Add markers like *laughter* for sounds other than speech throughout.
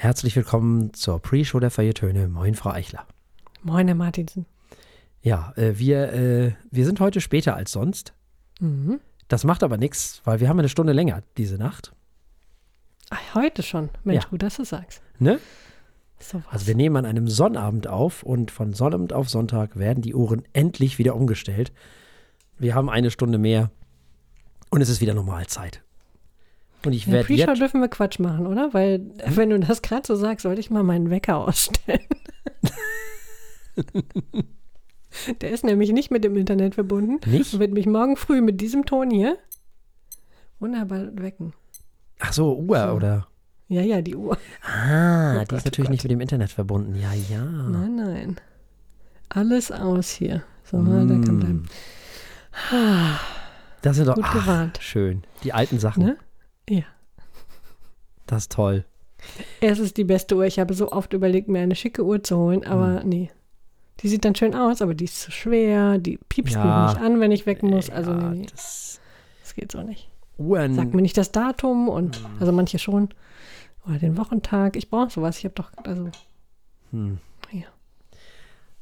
Herzlich willkommen zur Pre-Show der Feiertöne. Moin, Frau Eichler. Moin, Herr Martinsen. Ja, äh, wir, äh, wir sind heute später als sonst. Mhm. Das macht aber nichts, weil wir haben eine Stunde länger diese Nacht. Ach, heute schon. Mensch, Ja. gut, dass du sagst. Ne? So. Also wir nehmen an einem Sonnabend auf und von Sonnabend auf Sonntag werden die Uhren endlich wieder umgestellt. Wir haben eine Stunde mehr und es ist wieder Normalzeit. Und ich werde Pre-Show jetzt... dürfen wir Quatsch machen, oder? Weil, äh, wenn du das gerade so sagst, sollte ich mal meinen Wecker ausstellen. *laughs* Der ist nämlich nicht mit dem Internet verbunden Nicht? und wird mich morgen früh mit diesem Ton hier wunderbar wecken. Ach so, Uhr So. oder... Ja, ja, die Uhr. Ah, Oh die Gott, ist oh natürlich nicht Gott. mit dem Internet verbunden. Ja, ja. Nein, nein. Alles aus hier. So, Mm. der kann bleiben. Das sind doch Gut ach, gewarnt. schön. Die alten Sachen. Ne? Ja. Das ist toll. Es ist die beste Uhr. Ich habe so oft überlegt, mir eine schicke Uhr zu holen, aber Hm. nee. Die sieht dann schön aus, aber die ist zu schwer. Die piepst Ja. mich nicht an, wenn ich weg muss. Also ja, nee, nee, das das geht so nicht. Uhren. Sag mir nicht das Datum und Hm. also manche schon. Oder den Wochentag. Ich brauche sowas. Ich habe doch, also Hm. Ja.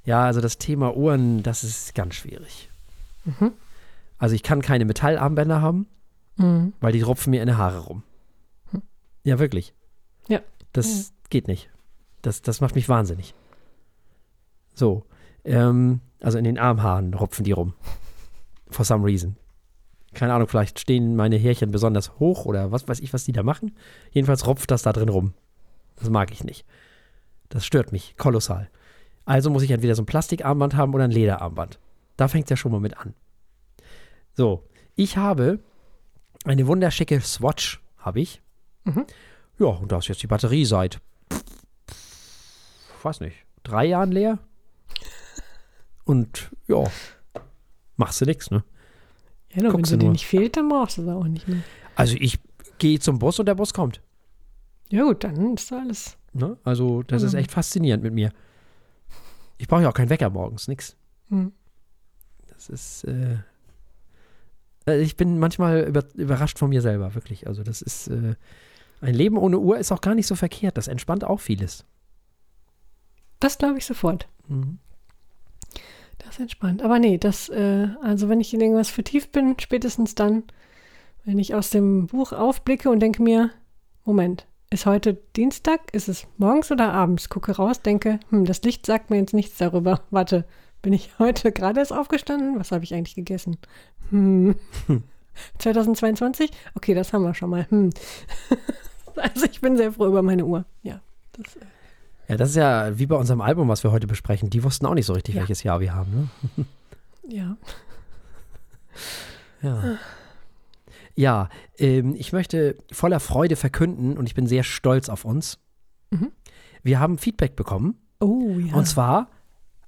Ja, also das Thema Uhren, das ist ganz schwierig. Mhm. Also ich kann keine Metallarmbänder haben, mhm. weil die rupfen mir in die Haare rum. Hm. Ja, wirklich. Ja. Das geht nicht. Das, das macht mich wahnsinnig. So. Ähm, also in den Armhaaren rupfen die rum. For some reason. Keine Ahnung, vielleicht stehen meine Härchen besonders hoch oder was weiß ich, was die da machen. Jedenfalls rupft das da drin rum. Das mag ich nicht. Das stört mich kolossal. Also muss ich entweder so ein Plastikarmband haben oder ein Lederarmband. Da fängt es ja schon mal mit an. So, ich habe eine wunderschicke Swatch, habe ich. Mhm. Ja, und da ist jetzt die Batterie seit, weiß nicht, drei Jahren leer. Und ja, machst du nix, ne? Ja, nur wenn sie du dir nicht fehlt, dann brauchst du es auch nicht mehr. Also ich gehe zum Bus und der Bus kommt. Ja gut, dann ist alles. Ne? Also das ist Mhm. echt faszinierend mit mir. Ich brauche ja auch keinen Wecker morgens, nix. Hm. Das ist, äh, ich bin manchmal über, überrascht von mir selber, wirklich. Also das ist, äh, ein Leben ohne Uhr ist auch gar nicht so verkehrt. Das entspannt auch vieles. Das glaube ich sofort. Mhm. Das entspannt. Aber nee, das, äh, also wenn ich in irgendwas vertieft bin, spätestens dann, wenn ich aus dem Buch aufblicke und denke mir, Moment, ist heute Dienstag? Ist es morgens oder abends? Gucke raus, denke, hm, das Licht sagt mir jetzt nichts darüber. Warte, bin ich *laughs* heute gerade erst aufgestanden? Was habe ich eigentlich gegessen? Hm. *laughs* 2022? Okay, das haben wir schon mal. Hm. *laughs* Also ich bin sehr froh über meine Uhr. Ja. Das, äh, Ja, das ist ja wie bei unserem Album, was wir heute besprechen. Die wussten auch nicht so richtig, Ja. welches Jahr wir haben. Ne? ja. Ja. Ja, ähm, ich möchte voller Freude verkünden und ich bin sehr stolz auf uns. Mhm. Wir haben Feedback bekommen Oh ja. und zwar,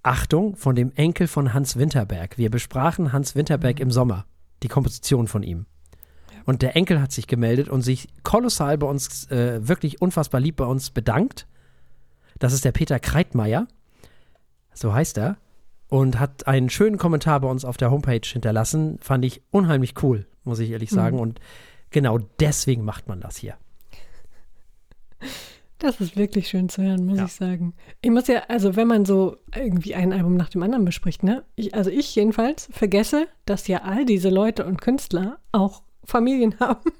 Achtung, von dem Enkel von Hans Winterberg. Wir besprachen Hans Winterberg im Sommer, die Komposition von ihm. Und der Enkel hat sich gemeldet und sich kolossal bei uns, äh, wirklich unfassbar lieb bei uns bedankt. Das ist der Peter Kreitmeier, so heißt er, und hat einen schönen Kommentar bei uns auf der Homepage hinterlassen. Fand ich unheimlich cool, muss ich ehrlich sagen. Mhm. Und genau deswegen macht man das hier. Das ist wirklich schön zu hören, muss Ja. ich sagen. Ich muss ja, also wenn man so irgendwie ein Album nach dem anderen bespricht, ne? Ich, also ich jedenfalls vergesse, dass ja all diese Leute und Künstler auch Familien *laughs* haben.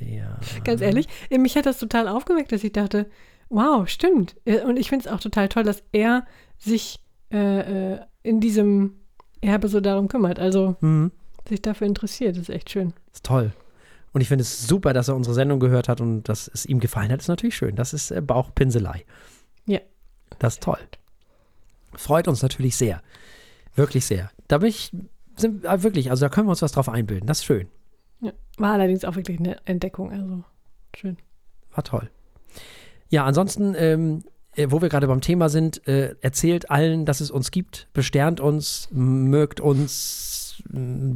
Ja. Ganz ehrlich, mich hat das total aufgeweckt, dass ich dachte, wow, stimmt. Und ich finde es auch total toll, dass er sich äh, äh, in diesem Erbe so darum kümmert. Also Mhm. sich dafür interessiert. Das ist echt schön. Ist toll. Und ich finde es super, dass er unsere Sendung gehört hat und dass es ihm gefallen hat, ist natürlich schön. Das ist äh, Bauchpinselei. Ja. Das ist toll. Freut uns natürlich sehr. Wirklich sehr. Da bin ich, sind, äh, wirklich, also da können wir uns was drauf einbilden. Das ist schön. Ja. War allerdings auch wirklich eine Entdeckung. Also schön. War toll. Ja, ansonsten, ähm, äh, wo wir gerade beim Thema sind, äh, erzählt allen, dass es uns gibt, besternt uns, mögt uns,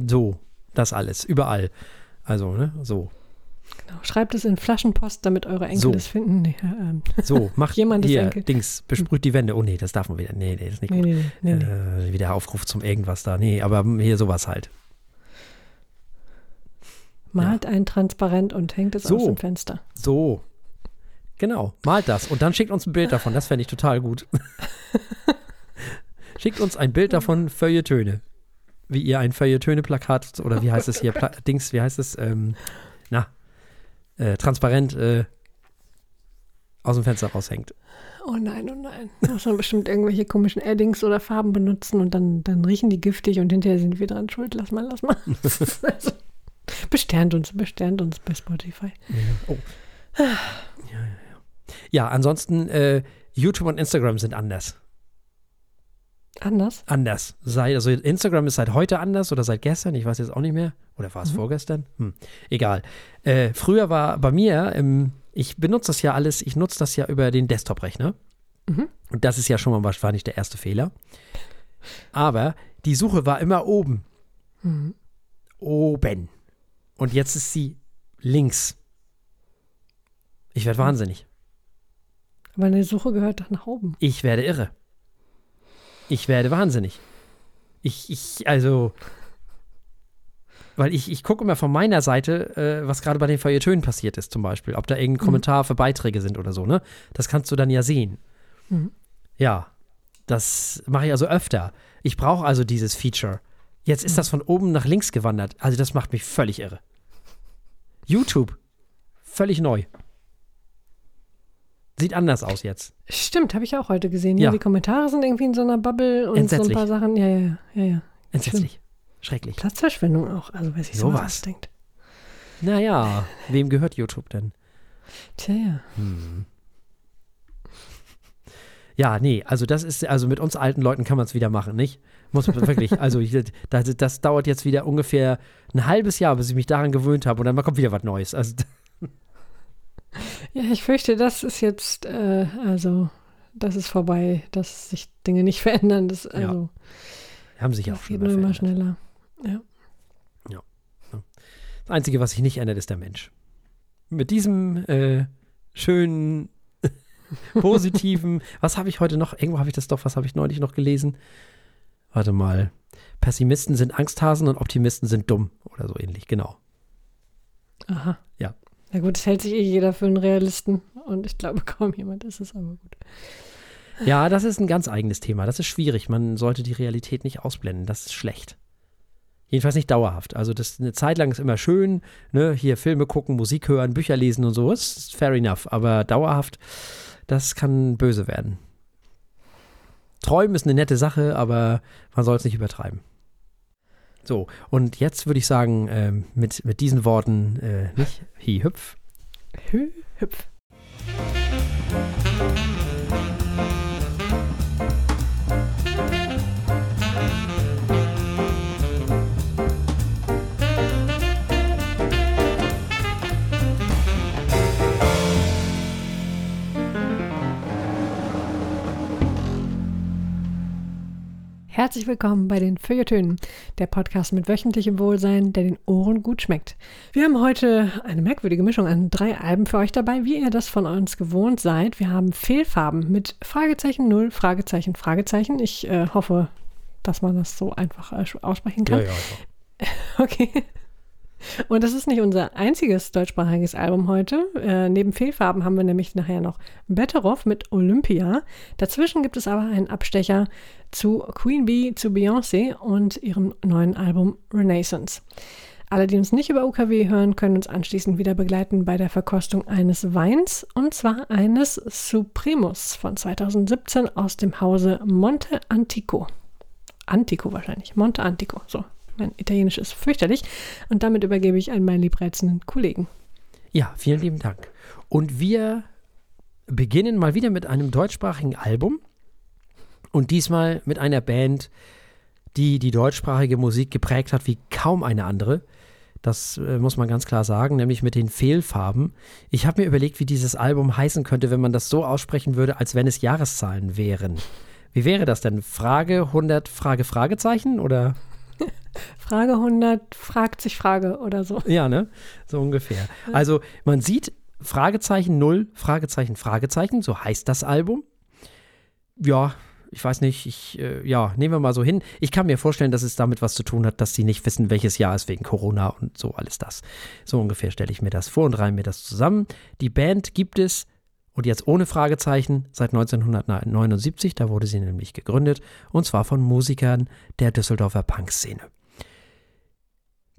so, das alles, überall. Also, ne, so. Genau. Schreibt es in Flaschenpost, damit eure Enkel So. es finden. Nee, äh, ähm, So, macht *laughs* Jemandes hier, Enkel. Dings, besprüht die Wände. Oh nee, das darf man wieder. Nee, nee, das ist nicht nee, gut. nee. Äh, wieder Aufruf zum irgendwas da. Nee, aber hier sowas halt. Malt ein Transparent und hängt es So. aus dem Fenster. So. Genau, malt das und dann schickt uns ein Bild davon. Das fände ich total gut. *laughs* schickt uns ein Bild davon, Feuilletöne. Wie ihr ein Feuilletöne-Plakat oder wie heißt es hier? Pla *laughs* Dings, wie heißt es? Ähm, na, äh, transparent äh, aus dem Fenster raushängt. Oh nein, oh nein. Da muss man bestimmt irgendwelche komischen Addings oder Farben benutzen und dann, dann riechen die giftig und hinterher sind wir dran schuld. Lass mal, lass mal. *laughs* also, besternt uns, besternt uns bei Spotify. Ja. Oh. ja, ja, ja. ja, ansonsten, äh, YouTube und Instagram sind anders. Anders? Anders. Seit, also Instagram ist seit heute anders oder seit gestern, ich weiß jetzt auch nicht mehr. Oder war es mhm. vorgestern? Hm, egal. Äh, früher war bei mir, ähm, ich benutze das ja alles, ich nutze das ja über den Desktop-Rechner. Mhm. Und das ist ja schon mal wahrscheinlich der erste Fehler. Aber die Suche war immer oben. Mhm. Oben. Und jetzt ist sie links. Ich werde wahnsinnig. Aber eine Suche gehört doch nach oben. Ich werde irre. Ich werde wahnsinnig. Ich, ich, also. Weil ich, ich gucke immer von meiner Seite, äh, was gerade bei den Feuilletönen passiert ist, zum Beispiel. Ob da irgendein mhm. Kommentar für Beiträge sind oder so, ne? Das kannst du dann ja sehen. Mhm. Ja. Das mache ich also öfter. Ich brauche also dieses Feature. Jetzt ist mhm. das von oben nach links gewandert. Also, das macht mich völlig irre. YouTube. Völlig neu. Sieht anders aus jetzt. Stimmt, habe ich auch heute gesehen. Ja. Die Kommentare sind irgendwie in so einer Bubble und so ein paar Sachen. Ja, ja, ja, ja. Entsetzlich. Schlimm. Schrecklich. Platzverschwendung auch. Also, weiß ich so was denkt. Naja, wem gehört YouTube denn? Tja, ja. Hm. Ja, nee, also das ist, also mit uns alten Leuten kann man es wieder machen, nicht? Muss man wirklich, *laughs* also ich, das, das, dauert jetzt wieder ungefähr ein halbes Jahr, bis ich mich daran gewöhnt habe und dann kommt wieder was Neues. Also ja, ich fürchte, das ist jetzt, äh, also, das ist vorbei, dass sich Dinge nicht *laughs* verändern. Das, also, ja. Haben sich auch schon immer verändert. schneller. Ja. ja. Das Einzige, was sich nicht ändert, ist der Mensch. Mit diesem äh, schönen, *laughs* positiven, was habe ich heute noch? Irgendwo habe ich das doch, was habe ich neulich noch gelesen? Warte mal. Pessimisten sind Angsthasen und Optimisten sind dumm oder so ähnlich, genau. Aha. Ja gut, es hält sich eh jeder für einen Realisten und ich glaube kaum jemand ist es, aber gut. Ja, das ist ein ganz eigenes Thema. Das ist schwierig. Man sollte die Realität nicht ausblenden. Das ist schlecht. Jedenfalls nicht dauerhaft. Also das eine Zeit lang ist immer schön, ne, hier Filme gucken, Musik hören, Bücher lesen und so, ist fair enough. Aber dauerhaft, das kann böse werden. Träumen ist eine nette Sache, aber man soll es nicht übertreiben. So, und jetzt würde ich sagen, äh, mit, mit diesen Worten, äh, nicht, hi, hüpf. Hü, hüpf. Herzlich willkommen bei den Feuilletönen, der Podcast mit wöchentlichem Wohlsein, der den Ohren gut schmeckt. Wir haben heute eine merkwürdige Mischung an drei Alben für euch dabei, wie ihr das von uns gewohnt seid. Wir haben Fehlfarben mit Fragezeichen 0, Fragezeichen, Fragezeichen. Ich äh, hoffe, dass man das so einfach äh, aussprechen kann. Ja, ja, ja. *laughs* Okay. Und das ist nicht unser einziges deutschsprachiges Album heute. Äh, neben Fehlfarben haben wir nämlich nachher noch Betteroff mit Olympia. Dazwischen gibt es aber einen Abstecher zu Queen Bee, zu Beyoncé und ihrem neuen Album Renaissance. Alle, die uns nicht über UKW hören, können uns anschließend wieder begleiten bei der Verkostung eines Weins und zwar eines Supremus von 2017 aus dem Hause Monte Antico. Antico wahrscheinlich, Monte Antico, so mein Italienisch ist fürchterlich. Und damit übergebe ich an meinen liebreizenden Kollegen. Ja, vielen lieben Dank. Und wir beginnen mal wieder mit einem deutschsprachigen Album. Und diesmal mit einer Band, die die deutschsprachige Musik geprägt hat wie kaum eine andere. Das äh, muss man ganz klar sagen, nämlich mit den Fehlfarben. Ich habe mir überlegt, wie dieses Album heißen könnte, wenn man das so aussprechen würde, als wenn es Jahreszahlen wären. Wie wäre das denn? Frage 100 Frage Fragezeichen oder? *laughs* Frage 100 fragt sich Frage oder so. Ja, ne? So ungefähr. Also man sieht Fragezeichen 0, Fragezeichen, Fragezeichen, so heißt das Album. Ja, ich weiß nicht, ich, äh, ja, nehmen wir mal so hin. Ich kann mir vorstellen, dass es damit was zu tun hat, dass sie nicht wissen, welches Jahr ist wegen Corona und so alles das. So ungefähr stelle ich mir das vor und reihe mir das zusammen. Die Band gibt es Und jetzt ohne Fragezeichen seit 1979, da wurde sie nämlich gegründet, und zwar von Musikern der Düsseldorfer Punkszene.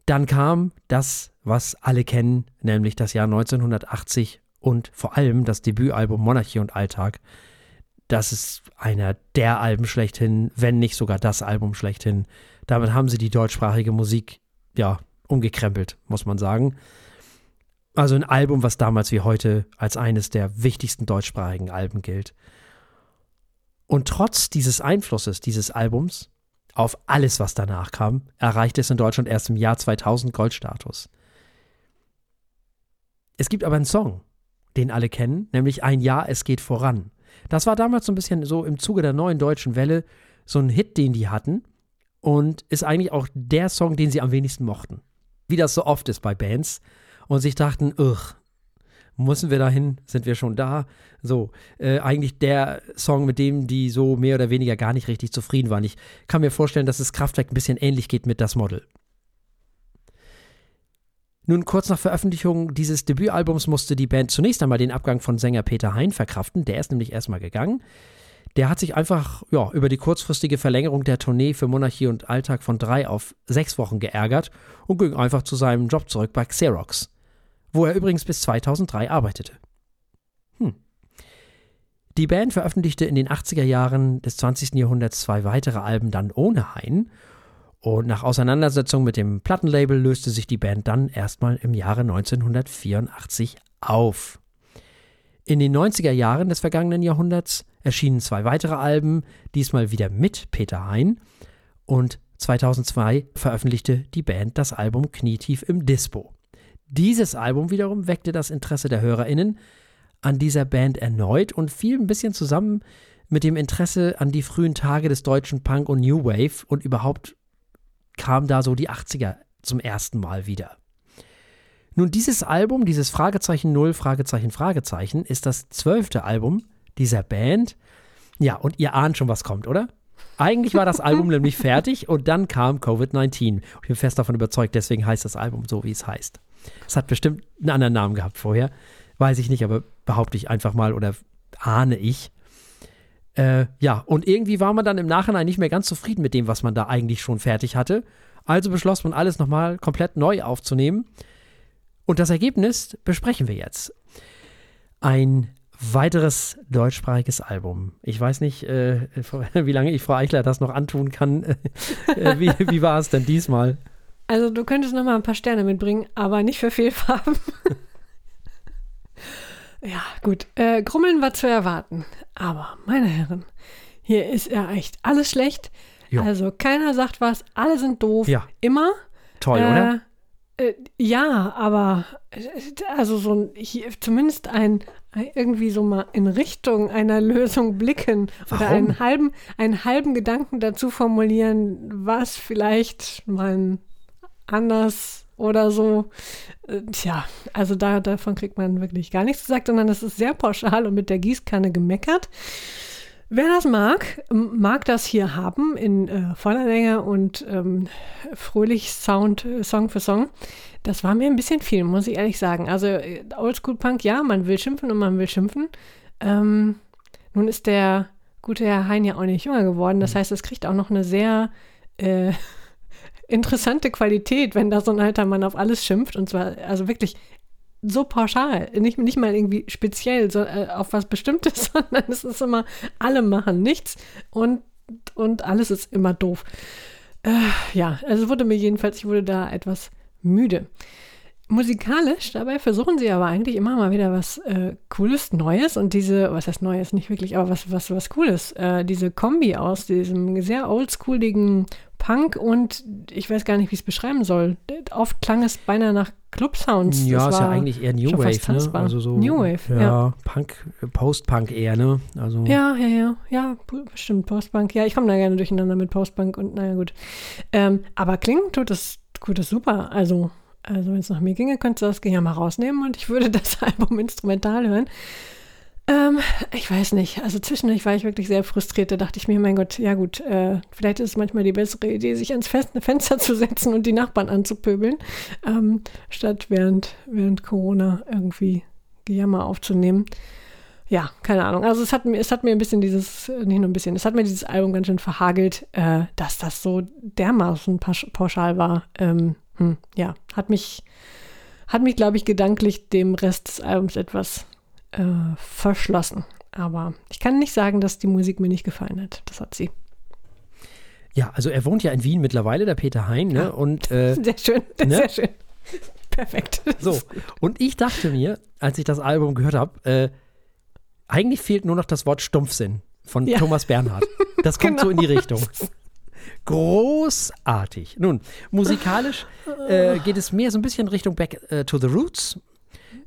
Dann kam das, was alle kennen, nämlich das Jahr 1980 und vor allem das Debütalbum Monarchie und Alltag. Das ist einer der Alben schlechthin, wenn nicht sogar das Album schlechthin. Damit haben sie die deutschsprachige Musik, ja, umgekrempelt, muss man sagen. Also ein Album, was damals wie heute als eines der wichtigsten deutschsprachigen Alben gilt. Und trotz dieses Einflusses dieses Albums auf alles, was danach kam, erreichte es in Deutschland erst im Jahr 2000 Goldstatus. Es gibt aber einen Song, den alle kennen, nämlich Ein Jahr, es geht voran. Das war damals so ein bisschen so im Zuge der neuen deutschen Welle so ein Hit, den die hatten und ist eigentlich auch der Song, den sie am wenigsten mochten. Wie das so oft ist bei Bands und sich dachten, ugh, müssen wir dahin? Sind wir schon da? So, äh, eigentlich der Song, mit dem die so mehr oder weniger gar nicht richtig zufrieden waren. Ich kann mir vorstellen, dass es Kraftwerk ein bisschen ähnlich geht mit das Model. Nun, kurz nach Veröffentlichung dieses Debütalbums musste die Band zunächst einmal den Abgang von Sänger Peter Hein verkraften. Der ist nämlich erstmal gegangen. Der hat sich einfach ja, über die kurzfristige Verlängerung der Tournee für Monarchie und Alltag von drei auf sechs Wochen geärgert und ging einfach zu seinem Job zurück bei Xerox wo er übrigens bis 2003 arbeitete. Hm. Die Band veröffentlichte in den 80er Jahren des 20. Jahrhunderts zwei weitere Alben dann ohne Hein und nach Auseinandersetzung mit dem Plattenlabel löste sich die Band dann erstmal im Jahre 1984 auf. In den 90er Jahren des vergangenen Jahrhunderts erschienen zwei weitere Alben, diesmal wieder mit Peter Hein und 2002 veröffentlichte die Band das Album Knietief im Dispo. Dieses Album wiederum weckte das Interesse der HörerInnen an dieser Band erneut und fiel ein bisschen zusammen mit dem Interesse an die frühen Tage des deutschen Punk und New Wave und überhaupt kam da so die 80er zum ersten Mal wieder. Nun, dieses Album, dieses Fragezeichen Null, Fragezeichen, Fragezeichen, ist das zwölfte Album dieser Band. Ja, und ihr ahnt schon, was kommt, oder? Eigentlich war das Album *laughs* nämlich fertig und dann kam Covid-19. Ich bin fest davon überzeugt, deswegen heißt das Album so, wie es heißt. Es hat bestimmt einen anderen Namen gehabt vorher. Weiß ich nicht, aber behaupte ich einfach mal oder ahne ich. Äh, ja, und irgendwie war man dann im Nachhinein nicht mehr ganz zufrieden mit dem, was man da eigentlich schon fertig hatte. Also beschloss man, alles nochmal komplett neu aufzunehmen. Und das Ergebnis besprechen wir jetzt. Ein weiteres deutschsprachiges Album. Ich weiß nicht, äh, *laughs* wie lange ich Frau Eichler das noch antun kann. *laughs* äh, wie, wie war es denn diesmal? Also du könntest noch mal ein paar Sterne mitbringen, aber nicht für Fehlfarben. *laughs* ja, gut. Äh, Grummeln war zu erwarten. Aber, meine Herren, hier ist ja echt alles schlecht. Jo. Also keiner sagt was, alle sind doof. Ja. Immer. Toll, äh, oder? Äh, ja, aber also so ein, hier, zumindest ein, irgendwie so mal in Richtung einer Lösung blicken Warum? oder einen halben, einen halben Gedanken dazu formulieren, was vielleicht mal anders oder so. Äh, tja, also da, davon kriegt man wirklich gar nichts gesagt, sondern das ist sehr pauschal und mit der Gießkanne gemeckert. Wer das mag, mag das hier haben in äh, voller Länge und ähm, fröhlich Sound, äh, Song für Song. Das war mir ein bisschen viel, muss ich ehrlich sagen. Also äh, Oldschool Punk, ja, man will schimpfen und man will schimpfen. Ähm, nun ist der gute Herr Hein ja auch nicht jünger geworden. Das mhm. heißt, es kriegt auch noch eine sehr interessante Qualität, wenn da so ein alter Mann auf alles schimpft. Und zwar, also wirklich so pauschal, nicht, nicht mal irgendwie speziell so, äh, auf was Bestimmtes, *laughs* sondern es ist immer, alle machen nichts und, und alles ist immer doof. Äh, ja, also wurde mir jedenfalls, ich wurde da etwas müde. Musikalisch, dabei versuchen sie aber eigentlich immer mal wieder was äh, Cooles, Neues und diese, was heißt Neues, nicht wirklich, aber was, was, was Cooles, äh, diese Kombi aus diesem sehr oldschooligen Punk und ich weiß gar nicht, wie ich es beschreiben soll. Oft klang es beinahe nach Club-Sounds. Ja, ist ja eigentlich eher New Wave, ne? Also so, New Wave, ja. ja. Punk, Post-Punk eher, ne? Also. Ja, ja, ja, ja, bestimmt Post-Punk. Ja, ich komme da gerne durcheinander mit Post-Punk und naja, gut. Ähm, aber klingen tut das, tut das super. Also, also wenn es nach mir ginge, könntest du das ja mal rausnehmen und ich würde *laughs* das Album instrumental hören. Ähm, ich weiß nicht. Also zwischendurch war ich wirklich sehr frustriert. Da dachte ich mir, mein Gott, ja gut, äh, vielleicht ist es manchmal die bessere Idee, sich ans *laughs* Fenster zu setzen und die Nachbarn anzupöbeln, ähm, statt während, während Corona irgendwie Gejammer aufzunehmen. ja, keine Ahnung. Also es hat mir, es hat mir ein bisschen dieses, nicht nur ein bisschen, es hat mir dieses Album ganz schön verhagelt, äh, dass das so dermaßen pauschal war. Ähm, hm, ja, hat mich, hat mich, glaube ich, gedanklich dem Rest des Albums etwas äh, verschlossen. Aber ich kann nicht sagen, dass die Musik mir nicht gefallen hat. Das hat sie. Ja, also er wohnt ja in Wien mittlerweile, der Peter Hein, ne? Und, *laughs* äh, sehr schön, ne? sehr schön. *laughs* Perfekt. So, und ich dachte mir, als ich das Album gehört habe, äh, eigentlich fehlt nur noch das Wort Stumpfsinn von ja. Thomas Bernhard. *laughs* Das kommt genau. so in die Richtung. Großartig. Nun, musikalisch äh, geht es mehr so ein bisschen Richtung Back äh, to the Roots.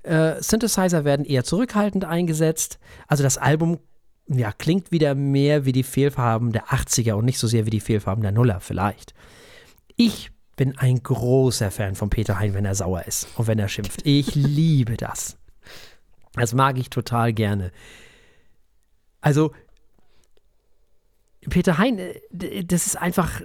Äh, Synthesizer werden eher zurückhaltend eingesetzt. Also das Album ja, klingt wieder mehr wie die Fehlfarben der 80er und nicht so sehr wie die Fehlfarben der Nuller vielleicht. Ich bin ein großer Fan von Peter Hein, wenn er sauer ist und wenn er schimpft. Ich *laughs* liebe das. Das mag ich total gerne. Also, Peter Hein, äh, das ist einfach,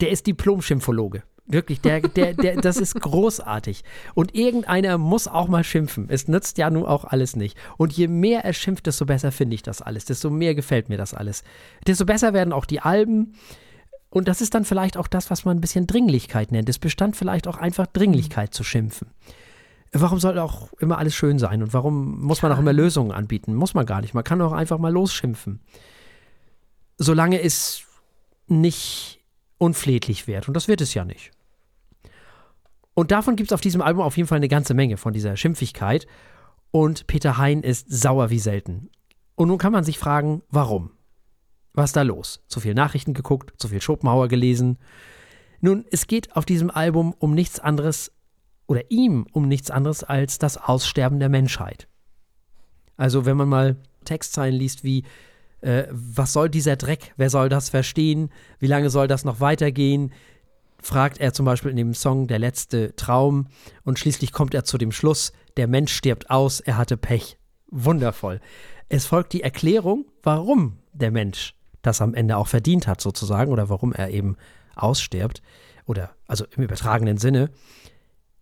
der ist Diplom-Schimpfologe. Wirklich, der, der, der, das ist großartig. Und irgendeiner muss auch mal schimpfen. Es nützt ja nun auch alles nicht. Und je mehr er schimpft, desto besser finde ich das alles. Desto mehr gefällt mir das alles. Desto besser werden auch die Alben. Und das ist dann vielleicht auch das, was man ein bisschen Dringlichkeit nennt. Es bestand vielleicht auch einfach Dringlichkeit zu schimpfen. Warum soll auch immer alles schön sein? Und warum muss man auch immer Lösungen anbieten? Muss man gar nicht. Man kann auch einfach mal losschimpfen. Solange es nicht unflätlich wird. Und das wird es ja nicht. Und davon gibt es auf diesem Album auf jeden Fall eine ganze Menge von dieser Schimpfigkeit. Und Peter Hein ist sauer wie selten. Und nun kann man sich fragen, warum? Was ist da los? Zu viel Nachrichten geguckt, zu viel Schopenhauer gelesen. Nun, es geht auf diesem Album um nichts anderes oder ihm um nichts anderes als das Aussterben der Menschheit. Also wenn man mal Textzeilen liest wie äh, was soll dieser Dreck? Wer soll das verstehen? Wie lange soll das noch weitergehen? Fragt er zum Beispiel in dem Song Der letzte Traum und schließlich kommt er zu dem Schluss, der Mensch stirbt aus, er hatte Pech. Wundervoll. Es folgt die Erklärung, warum der Mensch das am Ende auch verdient hat, sozusagen, oder warum er eben ausstirbt, oder also im übertragenen Sinne,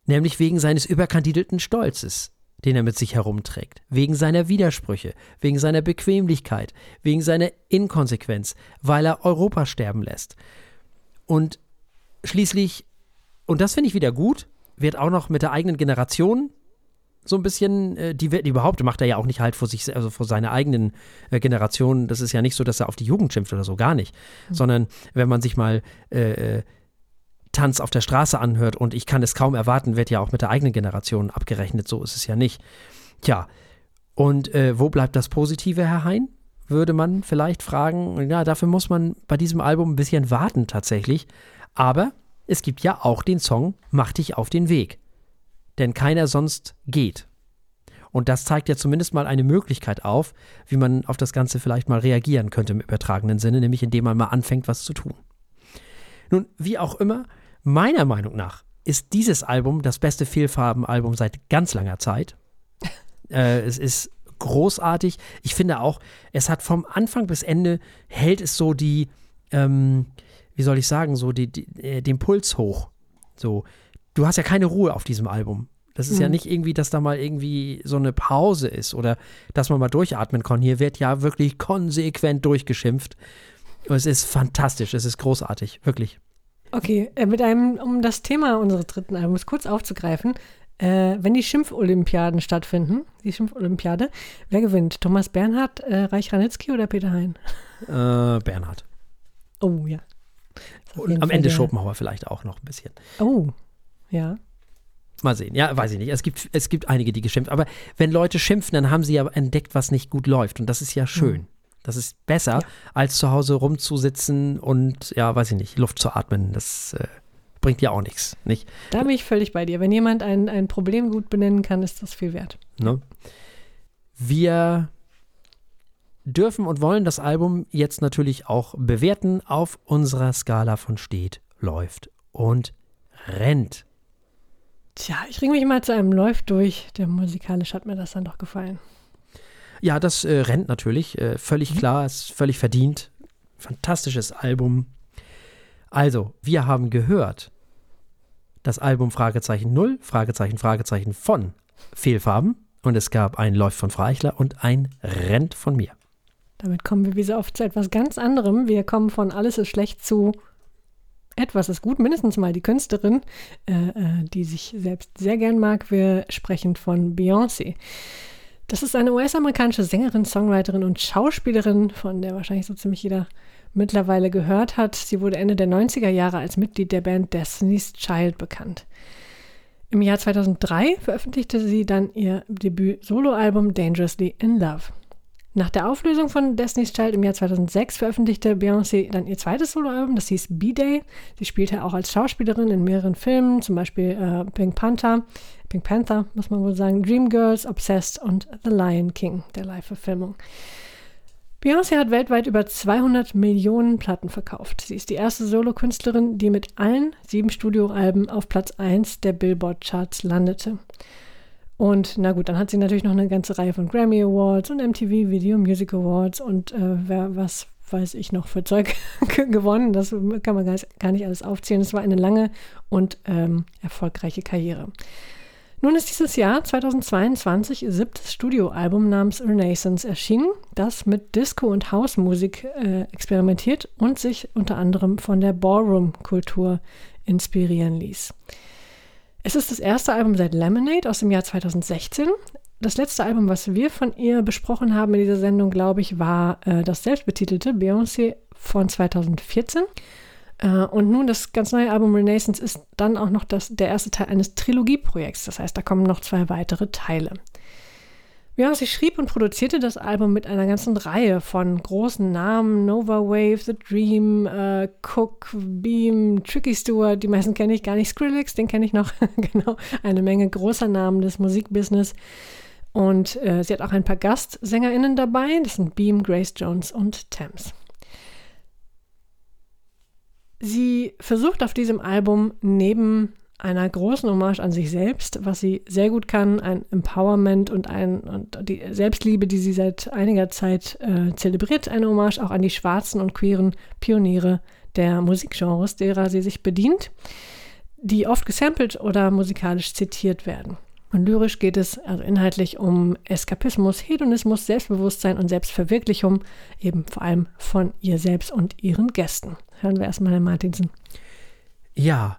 nämlich wegen seines überkandidelten Stolzes, den er mit sich herumträgt, wegen seiner Widersprüche, wegen seiner Bequemlichkeit, wegen seiner Inkonsequenz, weil er Europa sterben lässt. Und schließlich, und das finde ich wieder gut, wird auch noch mit der eigenen Generation so ein bisschen, äh, die, die überhaupt macht er ja auch nicht halt vor sich, also vor seiner eigenen äh, Generation. Das ist ja nicht so, dass er auf die Jugend schimpft oder so, gar nicht. Mhm. Sondern wenn man sich mal äh, äh, Tanz auf der Straße anhört und ich kann es kaum erwarten, wird ja auch mit der eigenen Generation abgerechnet. So ist es ja nicht. Tja, und äh, wo bleibt das Positive, Herr Hein? Würde man vielleicht fragen. Ja, dafür muss man bei diesem Album ein bisschen warten tatsächlich. Aber es gibt ja auch den Song Mach dich auf den Weg. Denn keiner sonst geht. Und das zeigt ja zumindest mal eine Möglichkeit auf, wie man auf das Ganze vielleicht mal reagieren könnte im übertragenen Sinne, nämlich indem man mal anfängt, was zu tun. Nun, wie auch immer, meiner Meinung nach ist dieses Album das beste Fehlfarben-Album seit ganz langer Zeit. *laughs* äh, es ist großartig. Ich finde auch, es hat vom Anfang bis Ende hält es so die, ähm, wie soll ich sagen, so die, die, äh, den Puls hoch. So, du hast ja keine Ruhe auf diesem Album. Das ist mhm. ja nicht irgendwie, dass da mal irgendwie so eine Pause ist oder dass man mal durchatmen kann. Hier wird ja wirklich konsequent durchgeschimpft. Es ist fantastisch, es ist großartig, wirklich. Okay, äh, mit einem, um das Thema unseres dritten Albums kurz aufzugreifen, äh, wenn die Schimpfolympiaden stattfinden, die Schimpfolympiade, wer gewinnt? Thomas Bernhard, äh, Reich Ranitzky oder Peter Hein? Äh, Bernhard. Oh ja. Und am Ende Schopenhauer vielleicht auch noch ein bisschen. Oh, ja. Mal sehen. Ja, weiß ich nicht. Es gibt, es gibt einige, die geschimpft. Aber wenn Leute schimpfen, dann haben sie ja entdeckt, was nicht gut läuft. Und das ist ja schön. Mhm. Das ist besser, ja. als zu Hause rumzusitzen und, ja, weiß ich nicht, Luft zu atmen. Das äh, bringt ja auch nichts, nicht? Da bin ich völlig bei dir. Wenn jemand ein, ein Problem gut benennen kann, ist das viel wert. Ne? Wir dürfen und wollen das Album jetzt natürlich auch bewerten auf unserer Skala von steht, läuft und rennt. Tja, ich ringe mich mal zu einem Läuft durch. Der musikalisch hat mir das dann doch gefallen. Ja, das äh, rennt natürlich. Äh, völlig mhm. klar, ist völlig verdient. Fantastisches Album. Also, wir haben gehört, das Album Fragezeichen 0, Fragezeichen, Fragezeichen von Fehlfarben und es gab ein Läuft von Freichler und ein Rennt von mir. Damit kommen wir wie so oft zu etwas ganz anderem. Wir kommen von alles ist schlecht zu etwas ist gut, mindestens mal die Künstlerin, äh, äh, die sich selbst sehr gern mag. Wir sprechen von Beyoncé. Das ist eine US-amerikanische Sängerin, Songwriterin und Schauspielerin, von der wahrscheinlich so ziemlich jeder mittlerweile gehört hat. Sie wurde Ende der 90er Jahre als Mitglied der Band Destiny's Child bekannt. Im Jahr 2003 veröffentlichte sie dann ihr Debüt-Soloalbum Dangerously in Love. Nach der Auflösung von Destiny's Child im Jahr 2006 veröffentlichte Beyoncé dann ihr zweites Soloalbum, das hieß B-Day. Sie spielte auch als Schauspielerin in mehreren Filmen, zum Beispiel äh, Pink Panther, Pink Panther, muss man wohl sagen, Dreamgirls, Obsessed und The Lion King, der Live-Verfilmung. Beyoncé hat weltweit über 200 Millionen Platten verkauft. Sie ist die erste Solokünstlerin, die mit allen sieben Studioalben auf Platz 1 der Billboard-Charts landete. Und na gut, dann hat sie natürlich noch eine ganze Reihe von Grammy Awards und MTV Video Music Awards und äh, wer, was weiß ich noch für Zeug *laughs* gewonnen. Das kann man gar nicht alles aufzählen. Es war eine lange und ähm, erfolgreiche Karriere. Nun ist dieses Jahr 2022 ihr siebtes Studioalbum namens Renaissance erschienen, das mit Disco- und Hausmusik äh, experimentiert und sich unter anderem von der Ballroom-Kultur inspirieren ließ. Es ist das erste Album seit Lemonade aus dem Jahr 2016. Das letzte Album, was wir von ihr besprochen haben in dieser Sendung, glaube ich, war äh, das selbstbetitelte Beyoncé von 2014. Äh, und nun das ganz neue Album Renaissance ist dann auch noch das, der erste Teil eines Trilogieprojekts. Das heißt, da kommen noch zwei weitere Teile. Beyoncé schrieb und produzierte das Album mit einer ganzen Reihe von großen Namen: Nova Wave, The Dream, äh, Cook, Beam, Tricky Stewart. Die meisten kenne ich gar nicht. Skrillex, den kenne ich noch. *laughs* genau, eine Menge großer Namen des Musikbusiness. Und äh, sie hat auch ein paar GastsängerInnen dabei. Das sind Beam, Grace Jones und Thames. Sie versucht auf diesem Album neben einer großen Hommage an sich selbst, was sie sehr gut kann, ein Empowerment und, ein, und die Selbstliebe, die sie seit einiger Zeit äh, zelebriert, eine Hommage auch an die schwarzen und queeren Pioniere der Musikgenres, derer sie sich bedient, die oft gesampelt oder musikalisch zitiert werden. Und lyrisch geht es also inhaltlich um Eskapismus, Hedonismus, Selbstbewusstsein und Selbstverwirklichung, eben vor allem von ihr selbst und ihren Gästen. Hören wir erstmal Herrn Martinsen. Ja,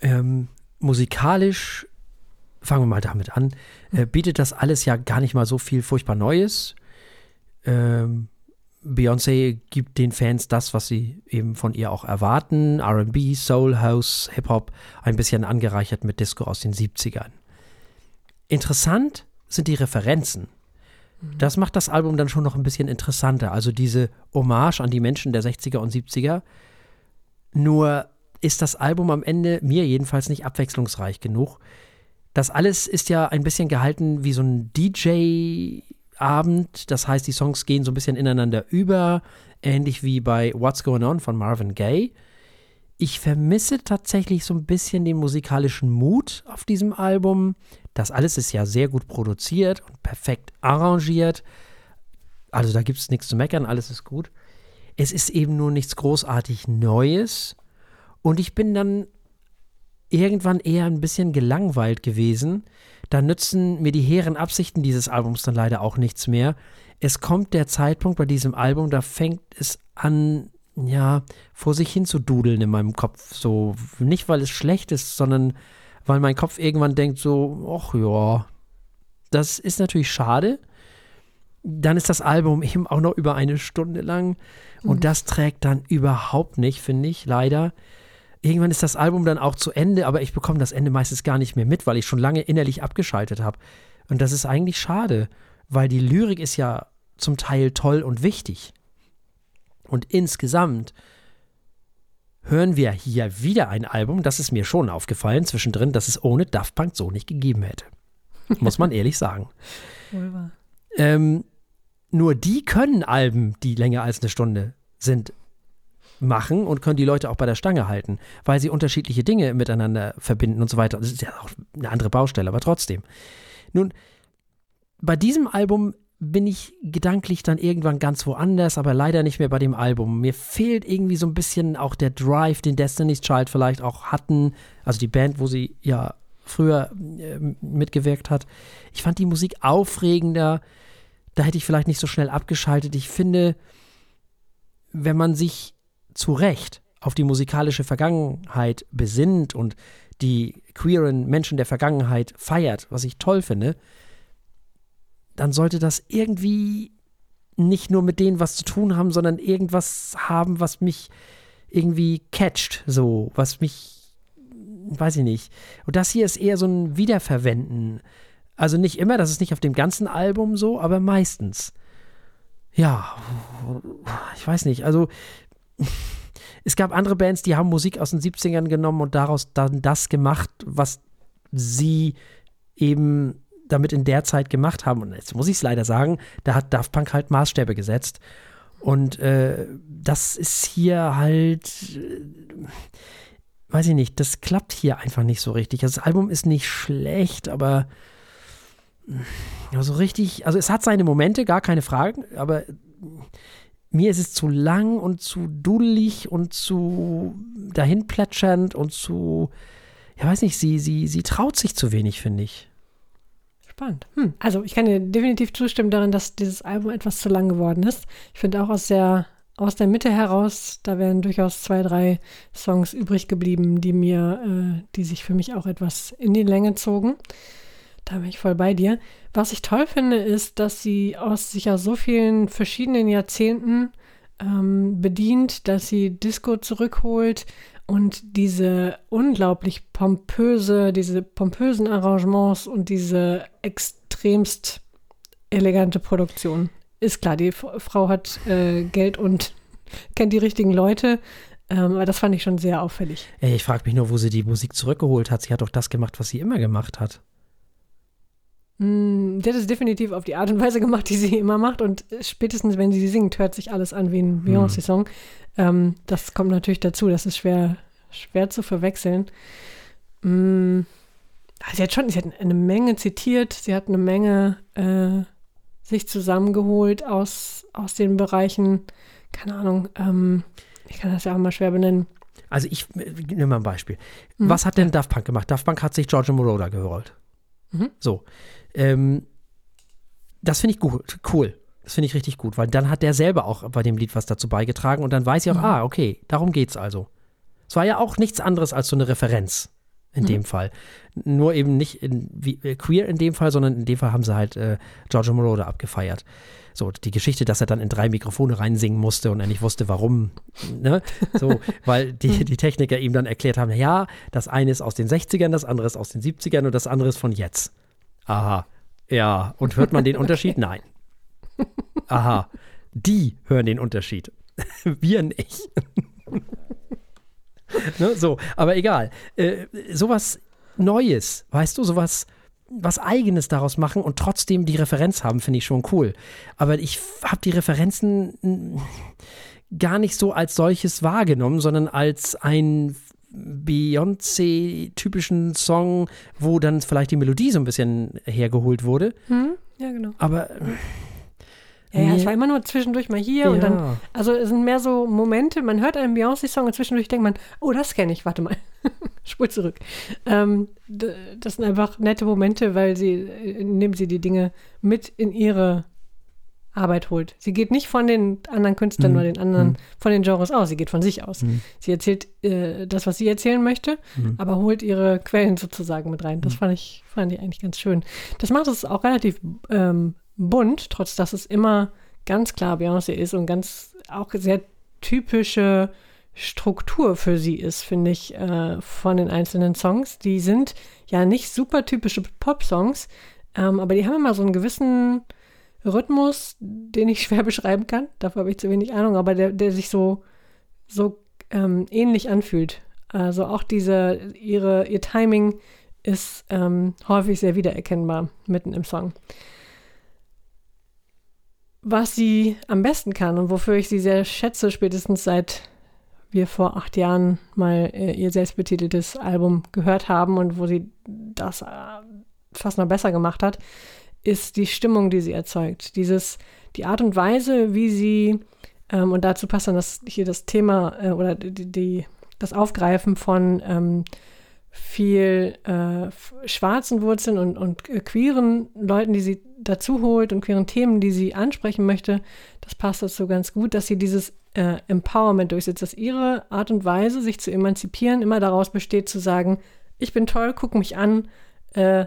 ähm, musikalisch, fangen wir mal damit an, äh, bietet das alles ja gar nicht mal so viel furchtbar Neues. Ähm, Beyoncé gibt den Fans das, was sie eben von ihr auch erwarten. RB, Soul, House, Hip-Hop, ein bisschen angereichert mit Disco aus den 70ern. Interessant sind die Referenzen. Mhm. Das macht das Album dann schon noch ein bisschen interessanter. Also diese Hommage an die Menschen der 60er und 70er. Nur ist das Album am Ende mir jedenfalls nicht abwechslungsreich genug. Das alles ist ja ein bisschen gehalten wie so ein DJ-Abend. Das heißt, die Songs gehen so ein bisschen ineinander über, ähnlich wie bei What's Going On von Marvin Gaye. Ich vermisse tatsächlich so ein bisschen den musikalischen Mut auf diesem Album. Das alles ist ja sehr gut produziert und perfekt arrangiert. Also da gibt es nichts zu meckern, alles ist gut. Es ist eben nur nichts großartig Neues. Und ich bin dann irgendwann eher ein bisschen gelangweilt gewesen. Da nützen mir die hehren Absichten dieses Albums dann leider auch nichts mehr. Es kommt der Zeitpunkt bei diesem Album, da fängt es an, ja, vor sich hin zu dudeln in meinem Kopf. So, nicht weil es schlecht ist, sondern weil mein Kopf irgendwann denkt so, ach ja, das ist natürlich schade. Dann ist das Album eben auch noch über eine Stunde lang und mhm. das trägt dann überhaupt nicht, finde ich, leider irgendwann ist das Album dann auch zu Ende, aber ich bekomme das Ende meistens gar nicht mehr mit, weil ich schon lange innerlich abgeschaltet habe. Und das ist eigentlich schade, weil die Lyrik ist ja zum Teil toll und wichtig. Und insgesamt hören wir hier wieder ein Album, das ist mir schon aufgefallen zwischendrin, dass es ohne Daft Punk so nicht gegeben hätte. Muss man ehrlich sagen. *laughs* ähm, nur die können Alben, die länger als eine Stunde sind, machen und können die Leute auch bei der Stange halten, weil sie unterschiedliche Dinge miteinander verbinden und so weiter. Das ist ja auch eine andere Baustelle, aber trotzdem. Nun, bei diesem Album bin ich gedanklich dann irgendwann ganz woanders, aber leider nicht mehr bei dem Album. Mir fehlt irgendwie so ein bisschen auch der Drive, den Destiny's Child vielleicht auch hatten, also die Band, wo sie ja früher äh, mitgewirkt hat. Ich fand die Musik aufregender. Da hätte ich vielleicht nicht so schnell abgeschaltet. Ich finde, wenn man sich zu Recht auf die musikalische Vergangenheit besinnt und die queeren Menschen der Vergangenheit feiert, was ich toll finde, dann sollte das irgendwie nicht nur mit denen was zu tun haben, sondern irgendwas haben, was mich irgendwie catcht, so, was mich, weiß ich nicht. Und das hier ist eher so ein Wiederverwenden. Also nicht immer, das ist nicht auf dem ganzen Album so, aber meistens. Ja, ich weiß nicht. Also es gab andere Bands, die haben Musik aus den 70ern genommen und daraus dann das gemacht, was sie eben damit in der Zeit gemacht haben. Und jetzt muss ich es leider sagen, da hat Daft Punk halt Maßstäbe gesetzt. Und äh, das ist hier halt, äh, weiß ich nicht, das klappt hier einfach nicht so richtig. Das Album ist nicht schlecht, aber ja, so richtig, also es hat seine Momente, gar keine Frage, aber mir ist es zu lang und zu dullig und zu dahinplätschernd und zu, ja weiß nicht, sie, sie, sie traut sich zu wenig, finde ich. Spannend. Hm. Also ich kann dir definitiv zustimmen darin, dass dieses Album etwas zu lang geworden ist. Ich finde auch aus der, aus der Mitte heraus, da wären durchaus zwei, drei Songs übrig geblieben, die mir, äh, die sich für mich auch etwas in die Länge zogen. Da bin ich voll bei dir. Was ich toll finde, ist, dass sie aus sich ja so vielen verschiedenen Jahrzehnten ähm, bedient, dass sie Disco zurückholt, und diese unglaublich pompöse, diese pompösen Arrangements und diese extremst elegante Produktion. Ist klar, die Frau hat äh, Geld und *laughs* kennt die richtigen Leute. Ähm, aber das fand ich schon sehr auffällig. Ey, ich frage mich nur, wo sie die Musik zurückgeholt hat. Sie hat doch das gemacht, was sie immer gemacht hat. Mm, die hat es definitiv auf die Art und Weise gemacht, die sie immer macht. Und spätestens, wenn sie singt, hört sich alles an wie ein hm. Beyoncé-Song. Ähm, das kommt natürlich dazu. Das ist schwer, schwer zu verwechseln. Mm, sie hat schon, sie hat eine Menge zitiert. Sie hat eine Menge äh, sich zusammengeholt aus, aus den Bereichen. Keine Ahnung. Ähm, ich kann das ja auch mal schwer benennen. Also ich nehme mal ein Beispiel. Mhm. Was hat denn Daft Punk gemacht? Daft Punk hat sich Giorgio Moroder gerollt. Mhm. So. Ähm, das finde ich gut, cool. Das finde ich richtig gut, weil dann hat der selber auch bei dem Lied was dazu beigetragen und dann weiß ich auch, mhm. ah, okay, darum geht's also. Es war ja auch nichts anderes als so eine Referenz in mhm. dem Fall. Nur eben nicht in, wie, äh, queer in dem Fall, sondern in dem Fall haben sie halt äh, Giorgio Moroder abgefeiert. So, die Geschichte, dass er dann in drei Mikrofone reinsingen musste und er nicht wusste, warum. Ne? So, *laughs* weil die, die Techniker ihm dann erklärt haben, ja, das eine ist aus den 60ern, das andere ist aus den 70ern und das andere ist von jetzt. Aha. Ja. Und hört man den Unterschied? Nein. Aha. Die hören den Unterschied. *laughs* Wir nicht. *laughs* ne? So, aber egal. Äh, sowas Neues, weißt du, sowas was Eigenes daraus machen und trotzdem die Referenz haben, finde ich schon cool. Aber ich habe die Referenzen gar nicht so als solches wahrgenommen, sondern als ein Beyoncé-typischen Song, wo dann vielleicht die Melodie so ein bisschen hergeholt wurde. Hm? Ja, genau. Aber. Ja, ja, es war immer nur zwischendurch mal hier ja. und dann. Also es sind mehr so Momente, man hört einen Beyoncé-Song und zwischendurch denkt man, oh, das kenne ich, warte mal. *laughs* Spur zurück. Ähm, das sind einfach nette Momente, weil sie, äh, nehmen sie die Dinge mit in ihre Arbeit holt. Sie geht nicht von den anderen Künstlern mhm. oder den anderen, mhm. von den Genres aus, sie geht von sich aus. Mhm. Sie erzählt äh, das, was sie erzählen möchte, mhm. aber holt ihre Quellen sozusagen mit rein. Das mhm. fand ich, fand ich eigentlich ganz schön. Das macht es auch relativ ähm, bunt, trotz dass es immer ganz klar Beyoncé ist und ganz auch sehr typische Struktur für sie ist, finde ich, äh, von den einzelnen Songs. Die sind ja nicht super typische Pop-Songs, ähm, aber die haben immer so einen gewissen Rhythmus, den ich *laughs* schwer beschreiben kann. Dafür habe ich zu wenig Ahnung, aber der, der sich so, so ähm, ähnlich anfühlt. Also auch diese, ihre, ihr Timing ist ähm, häufig sehr wiedererkennbar mitten im Song. Was sie am besten kann und wofür ich sie sehr schätze, spätestens seit wir vor acht Jahren mal äh, ihr selbstbetiteltes Album gehört haben und wo sie das äh, fast noch besser gemacht hat, ist die Stimmung, die sie erzeugt. Dieses, die Art und Weise, wie sie, ähm, und dazu passt dann das, hier das Thema äh, oder die, die, das Aufgreifen von ähm, viel äh, schwarzen Wurzeln und, und äh, queeren Leuten, die sie dazu holt und queeren Themen, die sie ansprechen möchte. Das passt dazu ganz gut, dass sie dieses äh, Empowerment durchsetzt, dass ihre Art und Weise, sich zu emanzipieren, immer daraus besteht, zu sagen, ich bin toll, guck mich an, äh,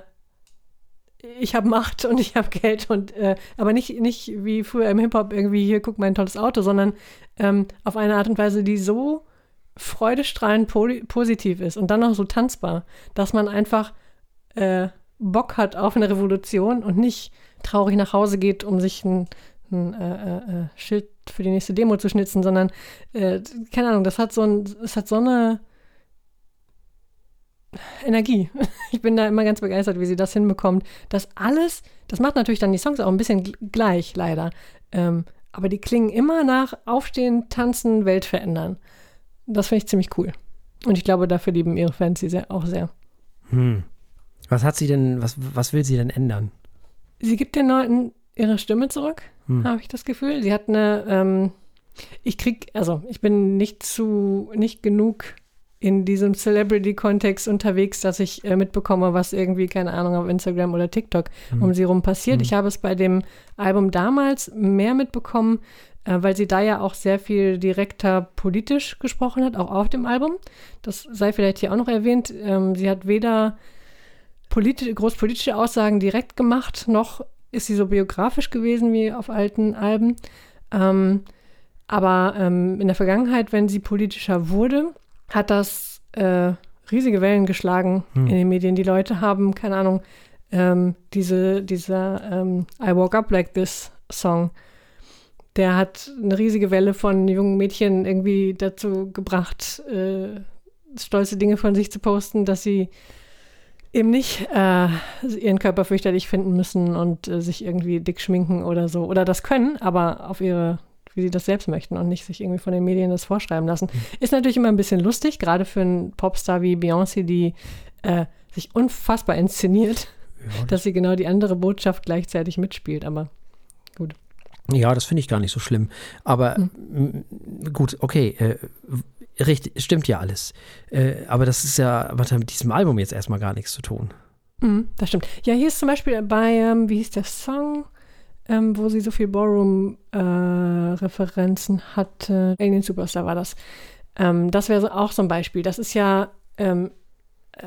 ich habe Macht und ich habe Geld und äh, aber nicht, nicht wie früher im Hip-Hop irgendwie hier, guck mein tolles Auto, sondern ähm, auf eine Art und Weise, die so freudestrahlend positiv ist und dann noch so tanzbar, dass man einfach äh, Bock hat auf eine Revolution und nicht traurig nach Hause geht, um sich ein, ein äh, äh, äh Schild für die nächste Demo zu schnitzen, sondern äh, keine Ahnung, das hat so ein, es hat so eine Energie. *laughs* Ich bin da immer ganz begeistert, wie sie das hinbekommt. Das alles, das macht natürlich dann die Songs auch ein bisschen gleich, leider. Ähm, aber die klingen immer nach Aufstehen, Tanzen, Welt verändern. Das finde ich ziemlich cool. Und ich glaube, dafür lieben ihre Fans sie sehr, auch sehr. Hm. Was hat sie denn, was, was will sie denn ändern? Sie gibt den Leuten ihre Stimme zurück, hm. habe ich das Gefühl. Sie hat eine, ähm, ich krieg, also ich bin nicht zu, nicht genug in diesem Celebrity-Kontext unterwegs, dass ich äh, mitbekomme, was irgendwie, keine Ahnung, auf Instagram oder TikTok hm. um sie rum passiert. Hm. Ich habe es bei dem Album damals mehr mitbekommen, weil sie da ja auch sehr viel direkter politisch gesprochen hat, auch auf dem Album. Das sei vielleicht hier auch noch erwähnt. Ähm, sie hat weder politi großpolitische Aussagen direkt gemacht, noch ist sie so biografisch gewesen wie auf alten Alben. Ähm, aber ähm, in der Vergangenheit, wenn sie politischer wurde, hat das äh, riesige Wellen geschlagen hm. in den Medien. Die Leute haben, keine Ahnung, ähm, diese, dieser I Woke Up Like This Song der hat eine riesige Welle von jungen Mädchen irgendwie dazu gebracht, äh, stolze Dinge von sich zu posten, dass sie eben nicht äh, ihren Körper fürchterlich finden müssen und äh, sich irgendwie dick schminken oder so. Oder das können, aber auf ihre, wie sie das selbst möchten und nicht sich irgendwie von den Medien das vorschreiben lassen. Mhm. Ist natürlich immer ein bisschen lustig, gerade für einen Popstar wie Beyoncé, die äh, sich unfassbar inszeniert, ja, dass sie genau die andere Botschaft gleichzeitig mitspielt. Aber. Ja, das finde ich gar nicht so schlimm. Aber mhm. gut, okay, äh, richtig, stimmt ja alles. Äh, aber das ist ja, aber mit diesem Album jetzt erstmal gar nichts zu tun. Mhm, das stimmt. Ja, hier ist zum Beispiel bei, ähm, wie hieß der Song, ähm, wo sie so viel Ballroom-Referenzen äh, hatte. Alien Superstar war das. Ähm, das wäre auch so ein Beispiel. Das ist ja ähm, äh,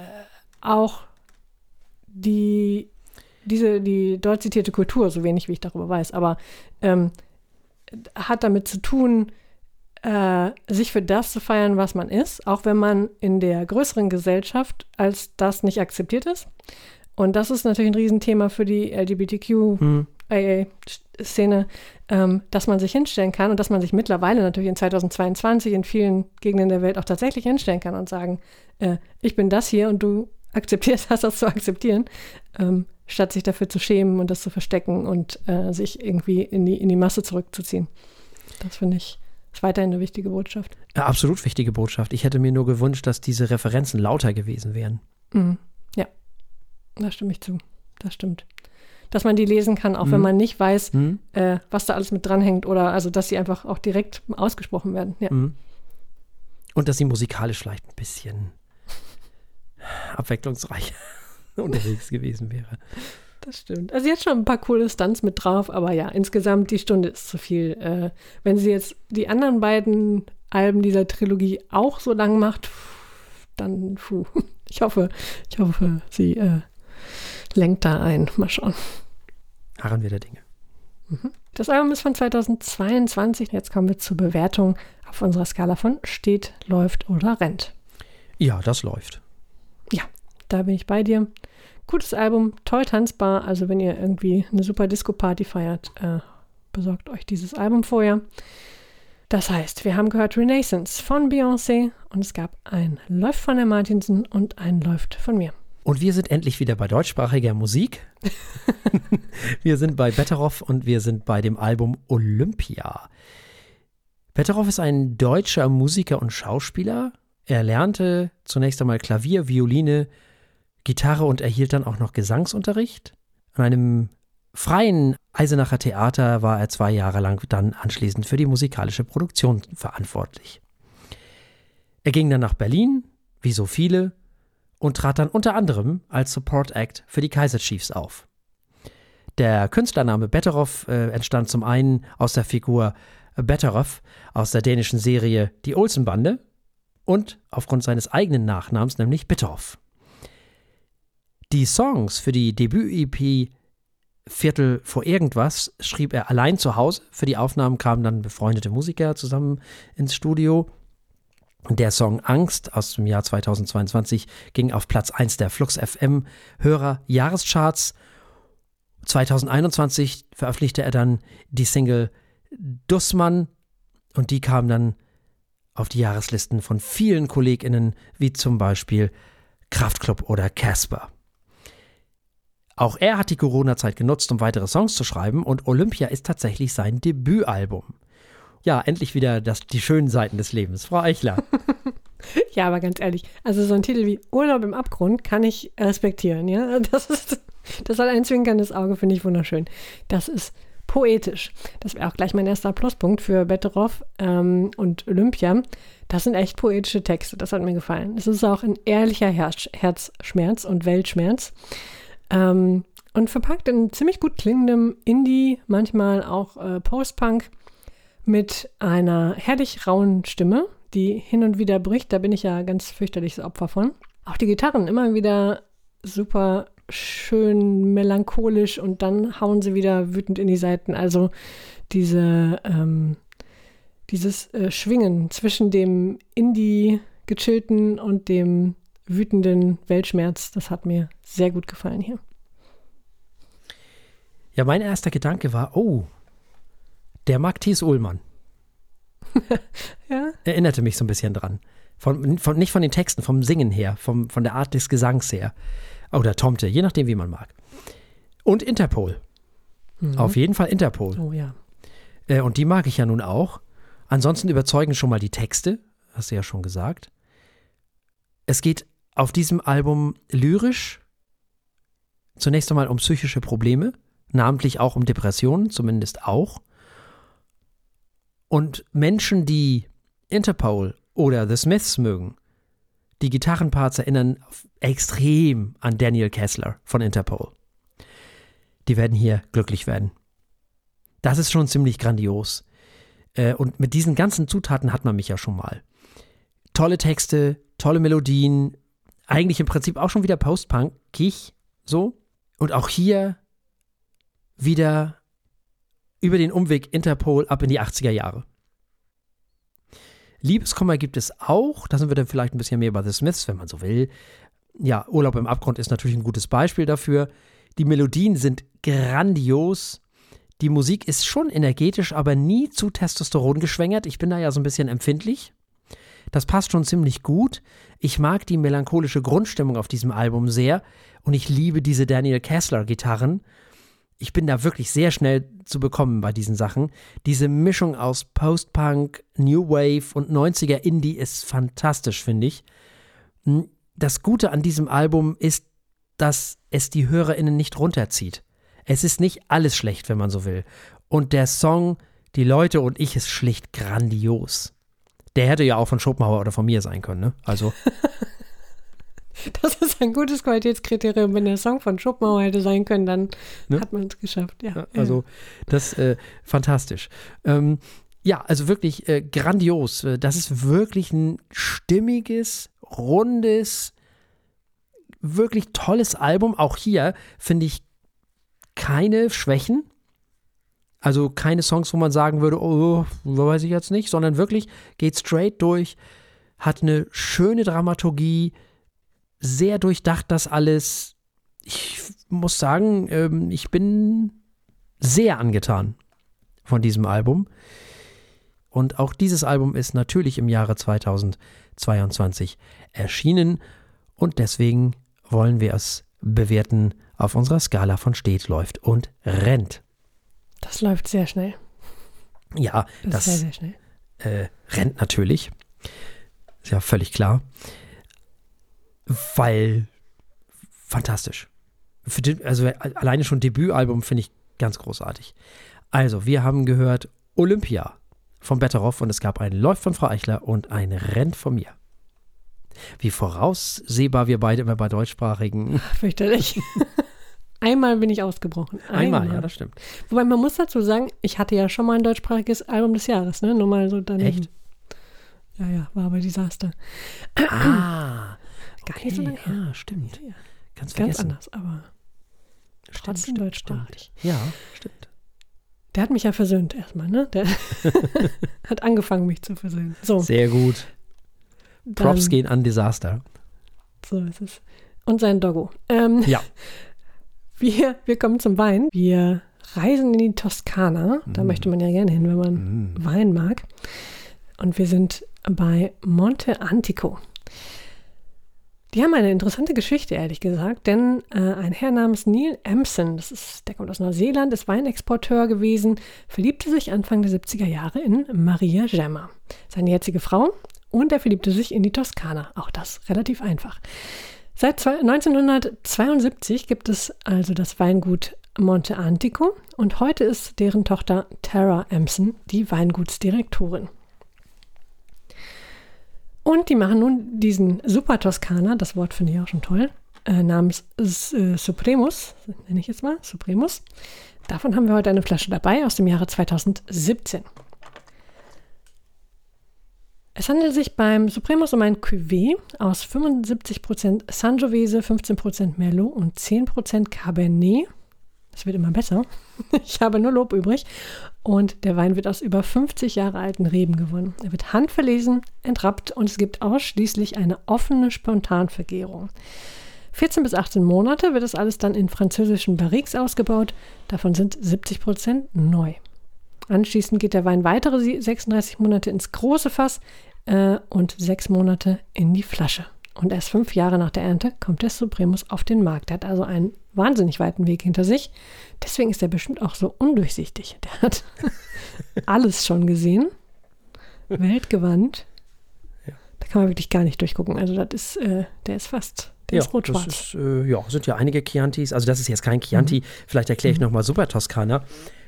auch die diese, die dort zitierte Kultur, so wenig wie ich darüber weiß, aber ähm, hat damit zu tun, äh, sich für das zu feiern, was man ist, auch wenn man in der größeren Gesellschaft als das nicht akzeptiert ist. Und das ist natürlich ein Riesenthema für die LGBTQ-AA-Szene, hm. ähm, dass man sich hinstellen kann und dass man sich mittlerweile natürlich in 2022 in vielen Gegenden der Welt auch tatsächlich hinstellen kann und sagen, äh, ich bin das hier und du akzeptierst *laughs* hast, das zu akzeptieren. Ähm, statt sich dafür zu schämen und das zu verstecken und äh, sich irgendwie in die, in die Masse zurückzuziehen. Das finde ich ist weiterhin eine wichtige Botschaft. Ja, absolut wichtige Botschaft. Ich hätte mir nur gewünscht, dass diese Referenzen lauter gewesen wären. Mhm. Ja, da stimme ich zu. Das stimmt. Dass man die lesen kann, auch mhm. wenn man nicht weiß, mhm. äh, was da alles mit dranhängt oder also, dass sie einfach auch direkt ausgesprochen werden. Ja. Mhm. Und dass sie musikalisch vielleicht ein bisschen *laughs* abwechslungsreich *laughs* unterwegs gewesen wäre. Das stimmt. Also jetzt schon ein paar coole Stunts mit drauf, aber ja, insgesamt die Stunde ist zu viel. Äh, wenn sie jetzt die anderen beiden Alben dieser Trilogie auch so lang macht, dann puh. Ich hoffe, ich hoffe, sie äh, lenkt da ein. Mal schauen. Harren wir der Dinge. Mhm. Das Album ist von 2022. Jetzt kommen wir zur Bewertung auf unserer Skala von steht, läuft oder rennt. Ja, das läuft. Ja, da bin ich bei dir. Gutes Album, toll tanzbar. Also wenn ihr irgendwie eine super Disco-Party feiert, äh, besorgt euch dieses Album vorher. Das heißt, wir haben gehört Renaissance von Beyoncé und es gab ein Läuft von der Martinsen und ein Läuft von mir. Und wir sind endlich wieder bei deutschsprachiger Musik. *laughs* wir sind bei Betteroff und wir sind bei dem Album Olympia. Betteroff ist ein deutscher Musiker und Schauspieler. Er lernte zunächst einmal Klavier, Violine, Gitarre und erhielt dann auch noch Gesangsunterricht. An einem freien Eisenacher Theater war er zwei Jahre lang dann anschließend für die musikalische Produktion verantwortlich. Er ging dann nach Berlin, wie so viele, und trat dann unter anderem als Support Act für die Kaiser Chiefs auf. Der Künstlername Betteroff äh, entstand zum einen aus der Figur Betteroff aus der dänischen Serie Die Olsenbande und aufgrund seines eigenen Nachnamens, nämlich Bitterhoff. Die Songs für die Debüt-EP Viertel vor irgendwas schrieb er allein zu Hause. Für die Aufnahmen kamen dann befreundete Musiker zusammen ins Studio. Der Song Angst aus dem Jahr 2022 ging auf Platz 1 der Flux FM Hörer Jahrescharts. 2021 veröffentlichte er dann die Single Dussmann und die kam dann auf die Jahreslisten von vielen KollegInnen, wie zum Beispiel Kraftklub oder Casper. Auch er hat die Corona-Zeit genutzt, um weitere Songs zu schreiben und Olympia ist tatsächlich sein Debütalbum. Ja, endlich wieder das, die schönen Seiten des Lebens. Frau Eichler. *laughs* ja, aber ganz ehrlich, also so ein Titel wie Urlaub im Abgrund kann ich respektieren, ja. *laughs* Das ist, das hat ein zwinkerndes Auge, finde ich wunderschön. Das ist poetisch. Das wäre auch gleich mein erster Pluspunkt für Betteroff ähm, und Olympia. Das sind echt poetische Texte, das hat mir gefallen. Es ist auch ein ehrlicher Herz Herzschmerz und Weltschmerz. Ähm, und verpackt in ziemlich gut klingendem Indie, manchmal auch äh, Post-Punk mit einer herrlich rauen Stimme, die hin und wieder bricht. Da bin ich ja ganz fürchterliches Opfer von. Auch die Gitarren immer wieder super schön melancholisch und dann hauen sie wieder wütend in die Seiten. Also diese, ähm, dieses äh, Schwingen zwischen dem Indie gechillten und dem wütenden Weltschmerz, das hat mir sehr gut gefallen hier. Ja, mein erster Gedanke war, oh, der mag Thies Ullmann. *laughs* ja? Erinnerte mich so ein bisschen dran. Von, von, nicht von den Texten, vom Singen her, vom, von der Art des Gesangs her. Oder Tomte, je nachdem, wie man mag. Und Interpol. Mhm. Auf jeden Fall Interpol. Oh ja. Äh, und die mag ich ja nun auch. Ansonsten überzeugen schon mal die Texte, hast du ja schon gesagt. Es geht auf diesem Album lyrisch zunächst einmal um psychische Probleme, namentlich auch um Depressionen, zumindest auch. Und Menschen, die Interpol oder The Smiths mögen, die Gitarrenparts erinnern extrem an Daniel Kessler von Interpol. Die werden hier glücklich werden. Das ist schon ziemlich grandios. Äh, und mit diesen ganzen Zutaten hat man mich ja schon mal. Tolle Texte, tolle Melodien, eigentlich im Prinzip auch schon wieder Post-Punk-Kich, so. Und auch hier wieder über den Umweg Interpol ab in die 80er Jahre. Liebeskummer gibt es auch. Da sind wir dann vielleicht ein bisschen mehr bei The Smiths, wenn man so will. Ja, Urlaub im Abgrund ist natürlich ein gutes Beispiel dafür. Die Melodien sind grandios. Die Musik ist schon energetisch, aber nie zu Testosteron geschwängert. Ich bin da ja so ein bisschen empfindlich. Das passt schon ziemlich gut. Ich mag die melancholische Grundstimmung auf diesem Album sehr und ich liebe diese Daniel Kessler Gitarren ich bin da wirklich sehr schnell zu bekommen bei diesen Sachen. Diese Mischung aus Post-Punk, New Wave und 90er Indie ist fantastisch, finde ich. Hm, das Gute an diesem Album ist, dass es die HörerInnen nicht runterzieht. Es ist nicht alles schlecht, wenn man so will. Und der Song Die Leute und ich ist schlicht grandios. Der hätte ja auch von Schopenhauer oder von mir sein können, ne? Also. *laughs* Das ist ein gutes Qualitätskriterium. Wenn der Song von Schopenhauer hätte sein können, dann ne? hat man es geschafft. Ja, also das äh, fantastisch. Ähm, ja, also wirklich äh, grandios. Äh, das ist wirklich ein stimmiges, rundes, wirklich tolles Album. Auch hier finde ich keine Schwächen. Also keine Songs, wo man sagen würde, oh, weiß ich jetzt nicht, sondern wirklich geht straight durch, hat eine schöne Dramaturgie, sehr durchdacht das alles. Ich muss sagen, ähm, ich bin sehr angetan von diesem Album. Und auch dieses Album ist natürlich im Jahre 2022 erschienen und deswegen wollen wir es bewerten auf unserer Skala von steht, läuft und rennt. Das läuft sehr schnell. Ja, das, das sehr, sehr schnell. Äh, rennt natürlich. Ist ja völlig klar weil fantastisch. Den, also alleine schon Debütalbum finde ich ganz großartig. Also, wir haben gehört Olympia von Betteroff und es gab ein Läuft von Frau Eichler und ein Renn von mir. Wie voraussehbar wir beide immer bei deutschsprachigen. Fürchterlich. *laughs* Einmal bin ich ausgebrochen. Einmal, ja, das stimmt. Wobei man muss dazu sagen, ich hatte ja schon mal ein deutschsprachiges Album des Jahres, ne? Nur mal so daneben. Echt? Ja, ja, war aber Desaster. Ah, Gar nicht so lange her. Ja, stimmt. Ja, Ganz Ganz vergessen. anders, aber Stimmt, trotzdem stimmt, deutschsprachig. stimmt. Ja, stimmt. Der hat mich ja versöhnt erstmal, ne? Der *laughs* hat angefangen, mich zu versöhnen. So, Sehr gut. dann, Props gehen an Desaster. So ist es. Und sein Doggo. Ähm, Ja. *laughs* wir, wir kommen zum Wein. Wir reisen in die Toskana. Da Mm. möchte man ja gerne hin, wenn man Mm. Wein mag. Und wir sind bei Monte Antico. Die haben eine interessante Geschichte, ehrlich gesagt, denn äh, ein Herr namens Neil Empson, das ist, der kommt aus Neuseeland, ist Weinexporteur gewesen, verliebte sich Anfang der 70er Jahre in Maria Gemma, seine jetzige Frau, und er verliebte sich in die Toskana. Auch das relativ einfach. Seit zwei- 1972 gibt es also das Weingut Monte Antico und heute ist deren Tochter Tara Empson die Weingutsdirektorin. Und die machen nun diesen Super Toskana, das Wort finde ich auch schon toll, äh, namens äh, Supremus, nenne ich jetzt mal, Supremus. Davon haben wir heute eine Flasche dabei aus dem Jahre 2017. Es handelt sich beim Supremus um ein Cuvée aus 75% Sangiovese, 15% Merlot und 10% Cabernet. Es wird immer besser. *laughs* Ich habe nur Lob übrig. Und der Wein wird aus über 50 Jahre alten Reben gewonnen. Er wird handverlesen, entrappt und es gibt ausschließlich eine offene Spontanvergärung. 14 bis 18 Monate wird das alles dann in französischen Barriques ausgebaut. Davon sind 70 Prozent neu. Anschließend geht der Wein weitere sie- 36 Monate ins große Fass äh, und sechs Monate in die Flasche. Und erst fünf Jahre nach der Ernte kommt der Supremus auf den Markt. Er hat also einen wahnsinnig weiten Weg hinter sich. Deswegen ist er bestimmt auch so undurchsichtig. Der hat *laughs* alles schon gesehen, weltgewandt. Ja. Da kann man wirklich gar nicht durchgucken. Also das ist, äh, der ist fast, der ja, ist rot-schwarz. Das ist, äh, ja, sind ja einige Chiantis. Also das ist jetzt kein Chianti. Vielleicht erkläre ich nochmal Super Toskana.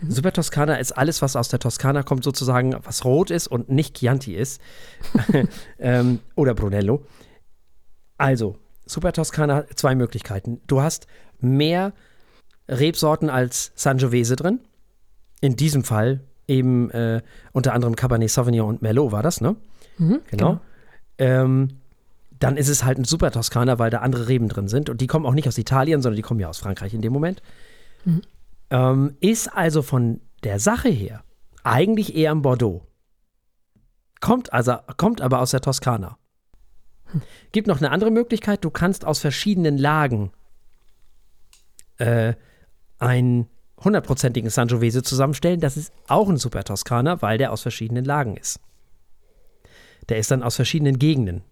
Super Toskana ist alles, was aus der Toskana kommt, sozusagen, was rot ist und nicht Chianti ist. *laughs* ähm, oder Brunello. Also, Super Toskana hat zwei Möglichkeiten. Du hast mehr Rebsorten als Sangiovese drin. In diesem Fall eben äh, unter anderem Cabernet Sauvignon und Merlot war das, ne? Mhm, Genau. Ähm, dann ist es halt ein Super Toskana, weil da andere Reben drin sind. Und die kommen auch nicht aus Italien, sondern die kommen ja aus Frankreich in dem Moment. Mhm. Ähm, ist also von der Sache her eigentlich eher ein Bordeaux. Kommt, also, kommt aber aus der Toskana. Gibt noch eine andere Möglichkeit, du kannst aus verschiedenen Lagen äh, einen hundertprozentigen Sangiovese zusammenstellen. Das ist auch ein Super Toskana, weil der aus verschiedenen Lagen ist. Der ist dann aus verschiedenen Gegenden.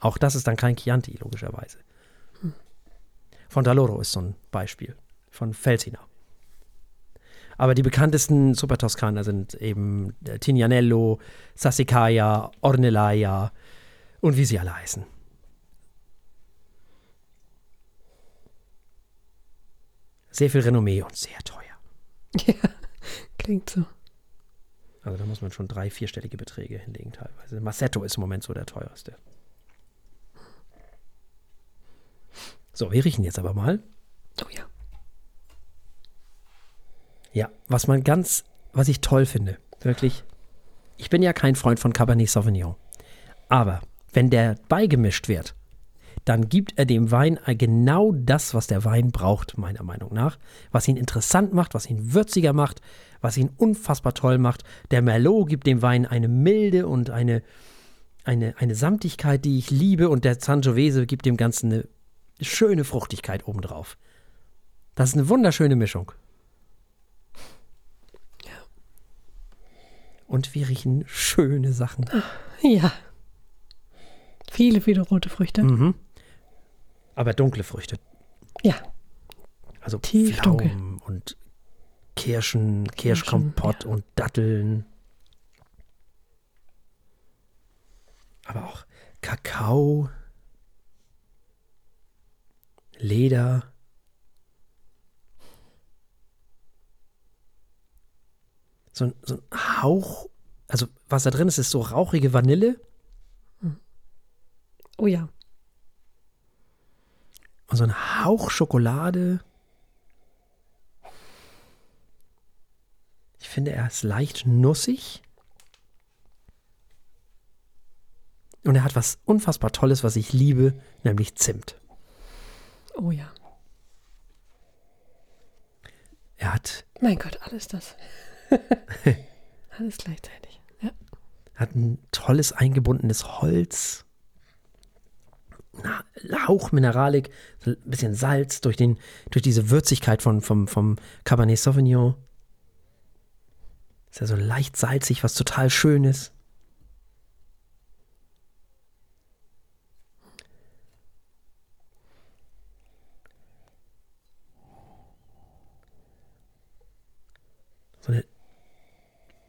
Auch das ist dann kein Chianti, logischerweise. Von Daloro ist so ein Beispiel. Von Felsina. Aber die bekanntesten Super Toskana sind eben äh, Tignanello, Sassicaia, Ornellaia und wie sie alle heißen. Sehr viel Renommee und sehr teuer. *laughs* Ja, klingt so. Also da muss man schon drei, vierstellige Beträge hinlegen teilweise. Massetto ist im Moment so der teuerste. So, wir riechen jetzt aber mal. Oh ja. Ja, was man ganz, was ich toll finde, wirklich. Ich bin ja kein Freund von Cabernet Sauvignon. Aber wenn der beigemischt wird, dann gibt er dem Wein genau das, was der Wein braucht, meiner Meinung nach. Was ihn interessant macht, was ihn würziger macht, was ihn unfassbar toll macht. Der Merlot gibt dem Wein eine Milde und eine, eine, eine Samtigkeit, die ich liebe. Und der Sangiovese gibt dem Ganzen eine schöne Fruchtigkeit obendrauf. Das ist eine wunderschöne Mischung. Und wir riechen schöne Sachen. Ja. Viele, viele rote Früchte. Mhm. Aber dunkle Früchte. Ja. Also Tief Pflaumen und Kirschen, Kirschkompott und Datteln. Aber auch Kakao, Leder. So ein, so ein Hauch, also was da drin ist, ist so rauchige Vanille. Oh ja. Und so ein Hauch Schokolade. Ich finde, er ist leicht nussig. Und er hat was unfassbar Tolles, was ich liebe, nämlich Zimt. Oh ja. Er hat, Mein Gott, alles das. *laughs* alles gleichzeitig. Ja. hat ein tolles eingebundenes Holz. Na, Hauch Mineralik, ein bisschen Salz durch, den, durch diese Würzigkeit von, vom, vom Cabernet Sauvignon. Ist ja so leicht salzig, was total schön ist. So, eine,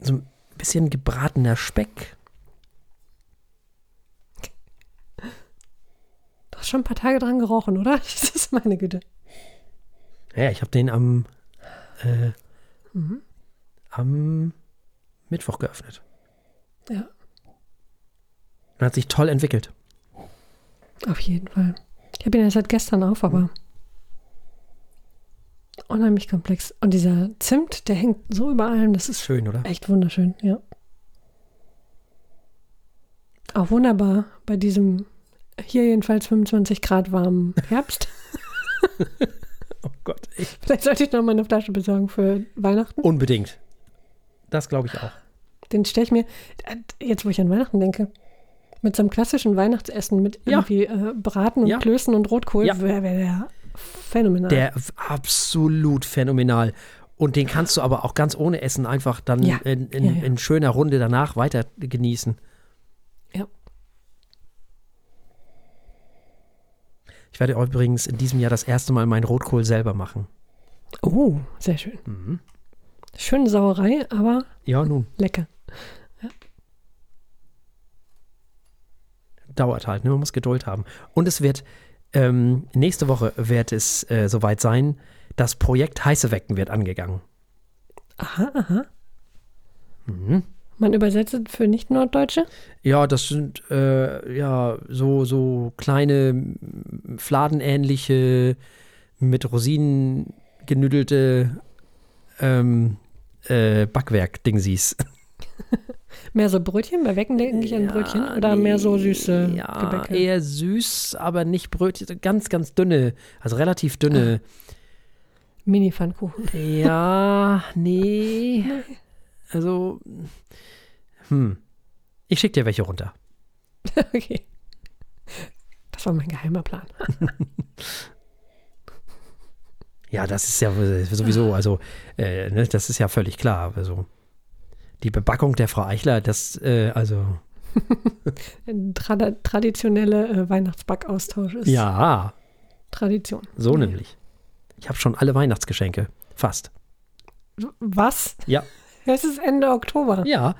so ein bisschen gebratener Speck. Du hast schon ein paar Tage dran gerochen, oder? *laughs* Das ist meine Güte. Ja, ich habe den am, äh, am Mittwoch geöffnet. Ja, Und hat sich toll entwickelt. auf jeden Fall. Ich habe ihn erst seit gestern auf, aber unheimlich komplex. Und dieser Zimt, der hängt so über allem, das ist Schön, oder? echt wunderschön, ja. Auch wunderbar bei diesem hier jedenfalls 25 Grad warmen Herbst. *laughs* Oh Gott, ey. Vielleicht sollte ich noch mal eine Flasche besorgen für Weihnachten. Unbedingt. Das glaube ich auch. Den stelle ich mir, jetzt wo ich an Weihnachten denke, mit so einem klassischen Weihnachtsessen mit Ja. irgendwie äh, Braten und Ja. Klößen und Rotkohl, Ja. wäre wär der phänomenal. Der absolut phänomenal. Und den kannst du aber auch ganz ohne Essen einfach dann Ja. in, in, Ja, ja. in schöner Runde danach weiter genießen. Ja. Ich werde übrigens in diesem Jahr das erste Mal meinen Rotkohl selber machen. Oh, sehr schön. Mhm. Schöne Sauerei, aber Ja, nun, lecker. dauert halt, ne? man muss Geduld haben. Und es wird, ähm, nächste Woche wird es äh, soweit sein, das Projekt Heiße Wecken wird angegangen. Aha, aha. Mhm. Man übersetzt es für Nicht-Norddeutsche? Ja, das sind äh, ja so, so kleine fladenähnliche, mit Rosinen genüdelte ähm, äh, Backwerk-Dingsies. *laughs* Mehr so Brötchen? Bei Wecken denke ich an Brötchen. Oder mehr so süße ja, Gebäcke? eher süß, aber nicht Brötchen, ganz, ganz dünne, also relativ dünne. Mini-Pfannkuchen. Ja, *laughs* nee. Also, hm. Ich schick dir welche runter. *laughs* okay. Das war mein geheimer Plan. *laughs* Ja, das ist ja sowieso, also, äh, ne, das ist ja völlig klar. Also, die Bebackung der Frau Eichler, das, äh, also, *laughs* Trad traditionelle äh, Weihnachtsbackaustausch ist ja, Tradition. so Ja. nämlich. Ich habe schon alle Weihnachtsgeschenke. Fast. Was? Ja. *laughs* Es ist Ende Oktober. Ja.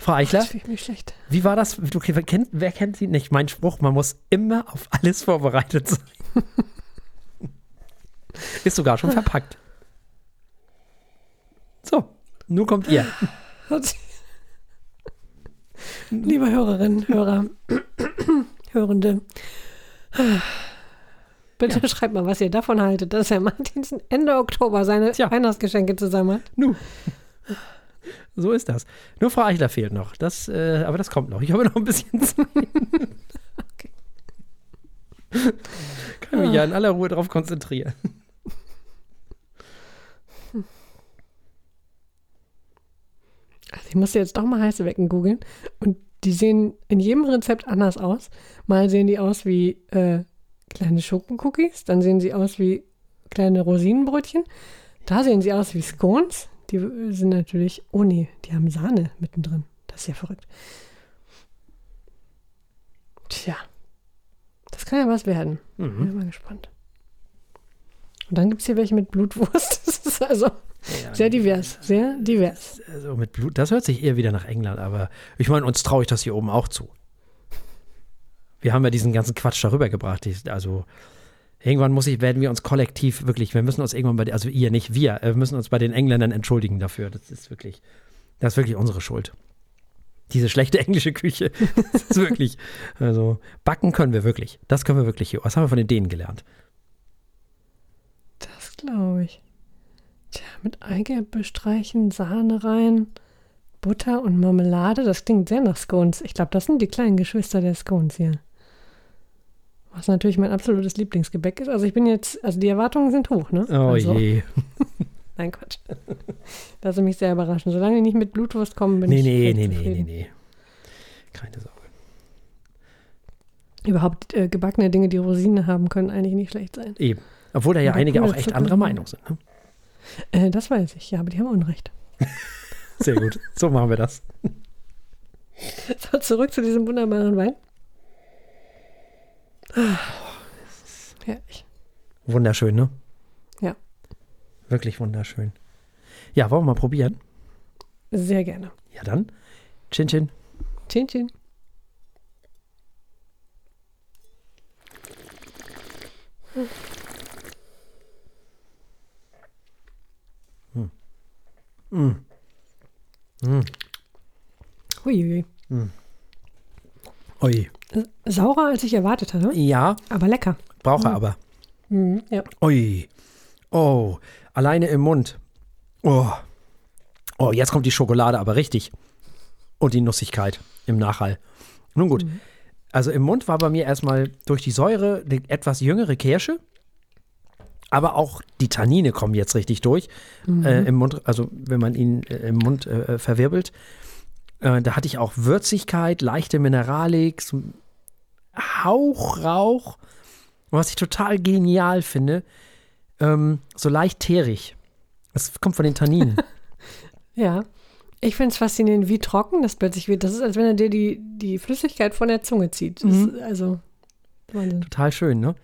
Frau Eichler, Das finde ich nicht schlecht. wie war das? Du, wer, kennt, wer kennt sie nicht? Mein Spruch, man muss immer auf alles vorbereitet sein. *laughs* Ist sogar schon verpackt. So, nun kommt ihr. Liebe Hörerinnen, Hörer, Hörende, bitte schreibt mal, was ihr davon haltet, dass Herr Martinsen Ende Oktober seine Tja. Weihnachtsgeschenke zusammen hat. Nu. So ist das. Nur Frau Eichler fehlt noch. Das, äh, aber das kommt noch. Ich habe noch ein bisschen Zeit. Kann mich ja in aller Ruhe darauf konzentrieren. Ich musste jetzt doch mal heiße Wecken googeln und die sehen in jedem Rezept anders aus. Mal sehen die aus wie äh, kleine Schokocookies, dann sehen sie aus wie kleine Rosinenbrötchen. Da sehen sie aus wie Scones. Die sind natürlich, oh nee, die haben Sahne mittendrin. Das ist ja verrückt. Tja, das kann ja was werden. Mhm. Bin mal gespannt. Und dann gibt es hier welche mit Blutwurst. *laughs* Das ist also sehr divers, sehr divers. Also mit Blut, das hört sich eher wieder nach England, aber ich meine, uns traue ich das hier oben auch zu. Wir haben ja diesen ganzen Quatsch darüber gebracht. Also irgendwann muss ich, werden wir uns kollektiv wirklich, wir müssen uns irgendwann bei, also ihr nicht, wir, äh, wir müssen uns bei den Engländern entschuldigen dafür. Das ist wirklich, das ist wirklich unsere Schuld. diese schlechte *laughs* englische Küche. Das ist wirklich, also backen können wir wirklich. Das können wir wirklich. Was haben wir von den Dänen gelernt? Das glaube ich. Tja, mit Eigelb bestreichen, Sahne rein, Butter und Marmelade. Das klingt sehr nach Scones. Ich glaube, das sind die kleinen Geschwister der Scones hier. Was natürlich mein absolutes Lieblingsgebäck ist. Also ich bin jetzt, also die Erwartungen sind hoch, ne? Oh also, je. *laughs* Nein, Quatsch. Lasse mich sehr überraschen. Solange die nicht mit Blutwurst kommen, bin Nee, ich nee, nee, nee, nee, zufrieden. nee. Keine Sorge. Überhaupt äh, gebackene Dinge, die Rosine haben, können eigentlich nicht schlecht sein. Eben. Obwohl da ja Aber einige auch echt anderer Meinung sind. Ne? Äh, das weiß ich, ja, aber die haben Unrecht. *laughs* Sehr gut. So machen wir das. So, zurück zu diesem wunderbaren Wein. Ah, herrlich. Wunderschön, ne? Ja. Wirklich wunderschön. Ja, wollen wir mal probieren? Sehr gerne. Ja, dann. Chin Chin. Chin Chin. Mm. Mm. Huiui. Ui. Saurer, als ich erwartet hatte, Ja, aber lecker. brauche aber. Mhm, ja. Ui. Oh, alleine im Mund. Oh. Oh, jetzt kommt die Schokolade aber richtig. Und die Nussigkeit im Nachhall. Nun gut. Also im Mund war bei mir erstmal durch die Säure eine etwas jüngere Kirsche. Aber auch die Tannine kommen jetzt richtig durch. Äh, Im Mund, also wenn man ihn äh, im Mund äh, verwirbelt. Äh, da hatte ich auch Würzigkeit, leichte Mineralik, so Hauch Rauch. Und was ich total genial finde, ähm, so leicht teerig. Das kommt von den Tanninen. *laughs* Ja. Ich finde es faszinierend, wie trocken das plötzlich wird. Das ist, als wenn er dir die, die Flüssigkeit von der Zunge zieht. Das Mhm. ist also Wahnsinn. Total schön, ne?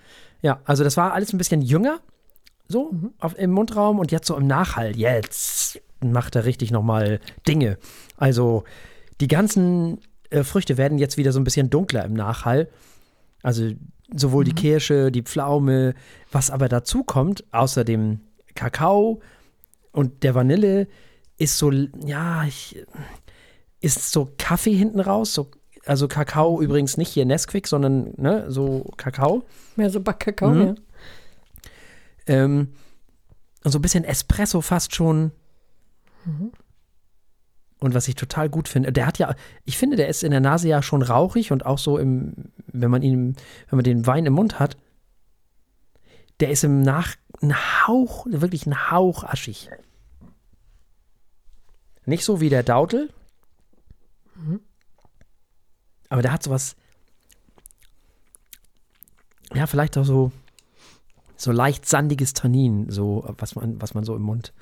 Ja, also das war alles ein bisschen jünger, so auf, im Mundraum und jetzt so im Nachhall. Jetzt macht er richtig nochmal Dinge. Also die ganzen äh, Früchte werden jetzt wieder so ein bisschen dunkler im Nachhall. Also sowohl die Kirsche, die Pflaume, was aber dazu kommt, außer dem Kakao und der Vanille, ist so, ja, ich, ist so Kaffee hinten raus, so, also Kakao übrigens nicht hier Nesquik, sondern ne, so Kakao. Mehr so Backkakao, Mhm. ja. Ähm, und so ein bisschen Espresso fast schon. Und was ich total gut finde, der hat ja, ich finde, der ist in der Nase ja schon rauchig und auch so im, wenn man ihn, wenn man den Wein im Mund hat, der ist im Nach, ein Hauch, wirklich ein Hauch aschig. Nicht so wie der Dautel, aber der hat sowas, ja, vielleicht auch so, so leicht sandiges Tannin, so was man, was man so im Mund.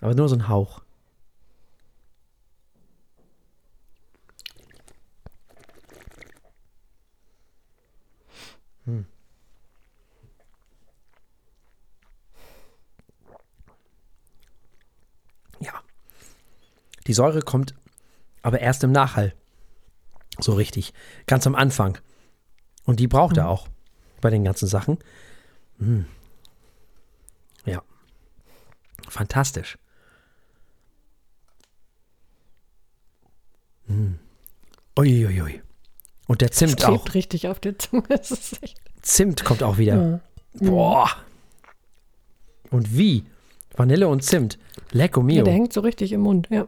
Aber nur so ein Hauch. Hm. Ja. Die Säure kommt aber erst im Nachhall. So richtig. Ganz am Anfang. Und die braucht er auch bei den ganzen Sachen. Mm. Ja. Fantastisch. Mm. Uiuiui. Und der Das Zimt klebt auch. richtig auf der Zunge. *laughs* Das echt. Zimt kommt auch wieder. Ja. Boah. Und wie? Vanille und Zimt. Lecco Ja, mio. der hängt so richtig im Mund, ja.